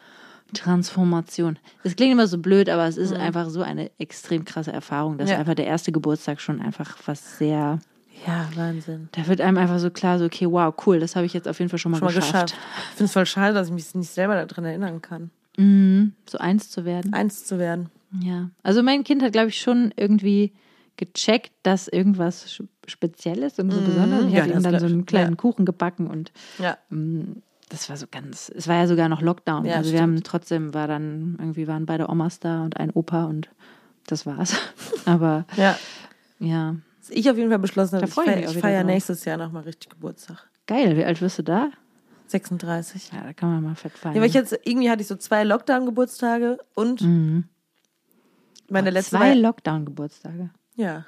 Transformation. Das klingt immer so blöd, aber es ist einfach so eine extrem krasse Erfahrung, dass Mhm. Ja. einfach der erste Geburtstag schon einfach was sehr, Ja, Wahnsinn. da wird einem einfach so klar, so okay, wow, cool, das habe ich jetzt auf jeden Fall schon mal, Schon mal geschafft. geschafft. Ich finde es voll schade, dass ich mich nicht selber daran erinnern kann, Mhm, so eins zu werden. eins zu werden. Ja, also mein Kind hat, glaube ich, schon irgendwie gecheckt, dass irgendwas sch- speziell ist und so besonders. Ich Mhm. Ja, habe ihm dann so ich. einen kleinen Ja. Kuchen gebacken und Ja. Das war so ganz, es war ja sogar noch Lockdown. Ja, also wir stimmt. haben trotzdem, war dann, irgendwie waren beide Omas da und ein Opa und das war's. Aber Ja. Ja. Ich auf jeden Fall beschlossen habe, Da ich ich feiere nächstes Jahr nochmal richtig Geburtstag. Geil, wie alt wirst du da? 36. Ja, da kann man mal fett feiern. Ja, weil ich jetzt, irgendwie hatte ich so zwei Lockdown-Geburtstage und meine letzte Mhm. Zwei Lockdown-Geburtstage. ja.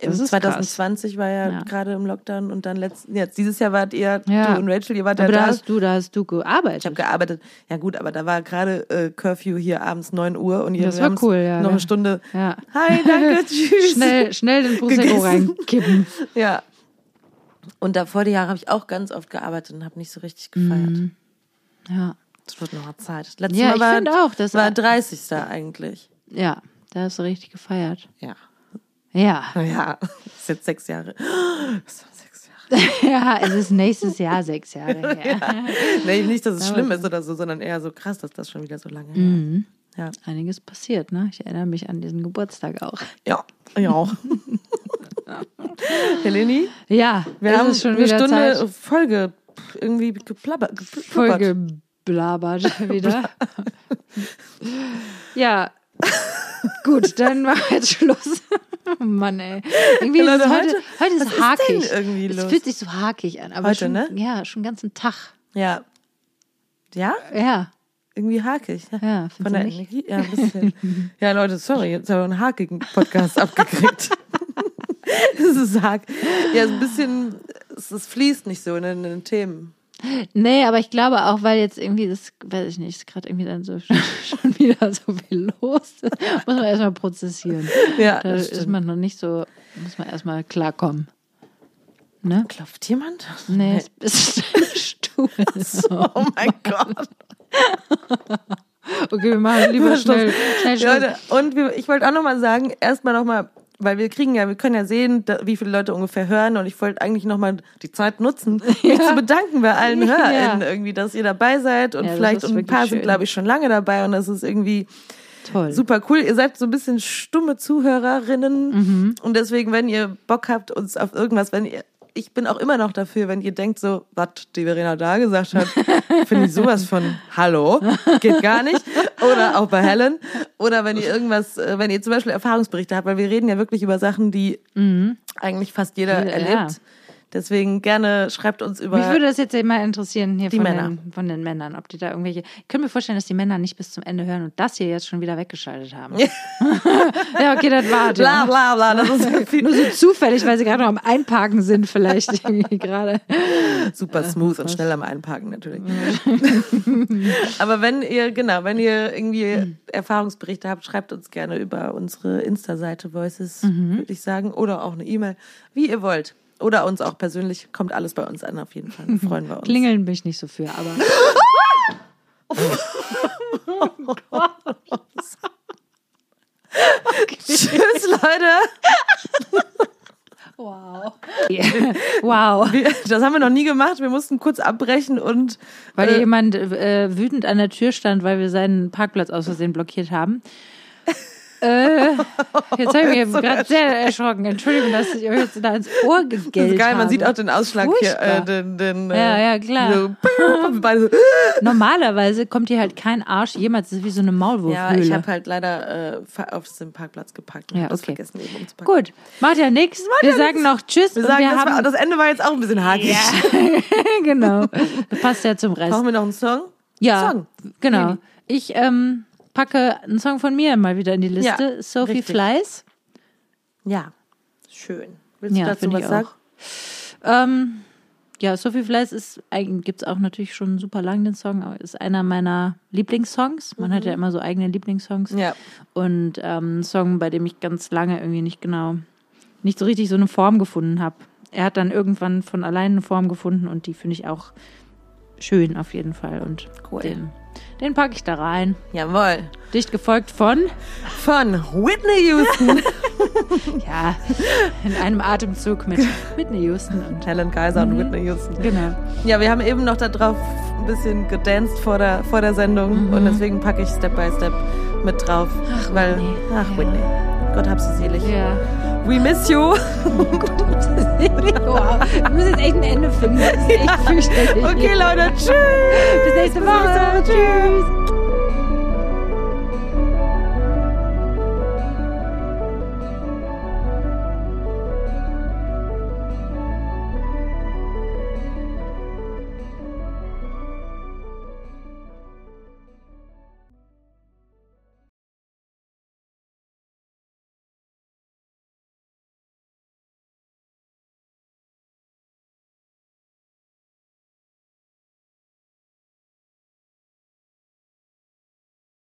Das Im ist 2020 war ja, Ja. gerade im Lockdown und dann letzten, jetzt dieses Jahr wart ihr, Ja. du und Rachel, ihr wart Aber ja da da. hast du, da hast du gearbeitet. Ich habe gearbeitet. Ja gut, aber da war gerade äh, Curfew hier abends 9 Uhr und hier Das war cool, ja. noch eine Stunde. ja. Hi, danke, tschüss. Schnell, schnell den Prosecco reinkippen. Ja. Und davor die Jahre habe ich auch ganz oft gearbeitet und habe nicht so richtig gefeiert. Ja. Es wird noch mal Zeit. Letztes Ja, Mal ich war, auch, das war 30. eigentlich. Ja, da hast du richtig gefeiert. Ja. Ja. Ja, das ist jetzt sechs Jahre. Das war sechs Jahre. Ja, es ist nächstes Jahr sechs Jahre her. Nee, nicht, dass es schlimm ist oder so, sondern eher so krass, dass das schon wieder so lange her ist. Ja. Einiges passiert, ne? Ich erinnere mich an diesen Geburtstag auch. Ja, ja auch. Heleni, Ja, wir haben schon eine wieder Stunde Zeit. Folge irgendwie geplappert. Gepluppert. geblabert wieder. ja. Gut, dann machen wir jetzt Schluss. Mann, ey. Irgendwie ist es heute, heute- heute ist es ist hakig. denn irgendwie es los? fühlt sich so hakig an. Aber Heute, schon, ne? Ja, schon den ganzen Tag. Ja. Ja? Ja, Irgendwie hakig. Ja, ja. Von der nicht? Energie. Ja, ein bisschen. ja, Leute, sorry, jetzt haben wir einen hakigen Podcast abgekriegt. Es ist hak. Ja, ein bisschen, es, es fließt nicht so in den Themen. Nee, aber ich glaube auch, weil jetzt irgendwie, das weiß ich nicht, ist gerade irgendwie dann so schon wieder so viel los. muss man erstmal prozessieren. Ja, Da das ist man noch nicht so, muss man erstmal klarkommen. Ne? Klopft jemand? Nee, es ist ein Stuhl. Oh mein Gott. Okay, wir machen lieber schnell, schnell Schluss. Leute, und ich wollte auch nochmal sagen, erstmal nochmal, weil wir kriegen ja, wir können ja sehen, da, wie viele Leute ungefähr hören und ich wollte eigentlich nochmal die Zeit nutzen, mich zu bedanken bei allen HörerInnen irgendwie, dass ihr dabei seid und Ja, vielleicht und ein paar sind, schön. glaube ich, schon lange dabei und das ist irgendwie Toll. super cool. Ihr seid so ein bisschen stumme Zuhörerinnen Mhm. und deswegen, wenn ihr Bock habt, uns auf irgendwas, wenn ihr ich bin auch immer noch dafür, wenn ihr denkt so, was die Verena da gesagt hat, finde ich sowas von Hallo, geht gar nicht. Oder auch bei Helen. Oder wenn ihr irgendwas, äh, wenn ihr zum Beispiel Erfahrungsberichte habt, weil wir reden ja wirklich über Sachen, die eigentlich fast jeder Ja. erlebt. Deswegen gerne schreibt uns über. Mich würde das jetzt mal interessieren hier von den, von den Männern, ob die da irgendwelche. Ich könnte mir vorstellen, dass die Männer nicht bis zum Ende hören und das hier jetzt schon wieder weggeschaltet haben. ja, okay, das war bla bla bla. Das ist Nur so zufällig, weil sie gerade noch am Einparken sind, vielleicht irgendwie gerade. super smooth und schnell am Einparken natürlich. Aber wenn ihr, genau, wenn ihr irgendwie Erfahrungsberichte habt, schreibt uns gerne über unsere Insta-Seite Voices, würde ich sagen. Oder auch eine E-Mail, wie ihr wollt. Oder uns auch persönlich, kommt alles bei uns an, auf jeden Fall. Freuen wir uns. Klingeln bin ich nicht so für, aber. Tschüss, Leute. Wow. wow. Wir, das haben wir noch nie gemacht. Wir mussten kurz abbrechen und Weil äh, hier jemand äh, wütend an der Tür stand, weil wir seinen Parkplatz aus Versehen blockiert haben. Äh, jetzt habe ich mich gerade sehr erschrocken. Entschuldigung, dass ich euch jetzt da ins Ohr gegellt das ist geil, man habe. sieht auch den Ausschlag hier. Äh, Furchtbar. den, den, Ja, äh, ja, klar. So, so, Normalerweise kommt hier halt kein Arsch jemals. Das ist wie so eine ja, Maulwurfhöhle. ich habe halt leider äh, auf den Parkplatz gepackt und Ja, hab das okay. vergessen eben umzupacken. Gut, macht ja nichts. Wir ja sagen noch Tschüss. Wir sagen, wir das, haben, war, das Ende war jetzt auch ein bisschen hakig. genau. Das passt ja zum Rest. Brauchen wir noch einen Song? Ja, Song. genau. Ich ähm, packe einen Song von mir mal wieder in die Liste. Ja, Sophie richtig. Fleiß. Ja, schön. Willst du Ja, dazu was sagen? auch. Ähm, ja, Sophie Fleiß ist eigentlich gibt's auch natürlich schon super lang den Song, aber ist einer meiner Lieblingssongs. Man hat ja immer so eigene Lieblingssongs. Ja. Und ähm, ein Song, bei dem ich ganz lange irgendwie nicht genau, nicht so richtig so eine Form gefunden habe. Er hat dann irgendwann von allein eine Form gefunden und die finde ich auch schön auf jeden Fall. Und Cool. den, den packe ich da rein. Jawohl. Dicht gefolgt von, Von Whitney Houston, ja, in einem Atemzug mit Whitney Houston und Helen Kaiser und Whitney Houston. genau. Ja, wir haben eben noch darauf ein bisschen gedanced vor der, vor der Sendung und deswegen packe ich Step by Step mit drauf. Ach, weil, Whitney. ach, Ja. Whitney. Gott hab sie selig. Ja. We miss you. wow. Wir müssen jetzt echt ein Ende finden. Das ist echt fürchterlich. Okay, Leute, tschüss. Bis nächste Woche. Tschüss.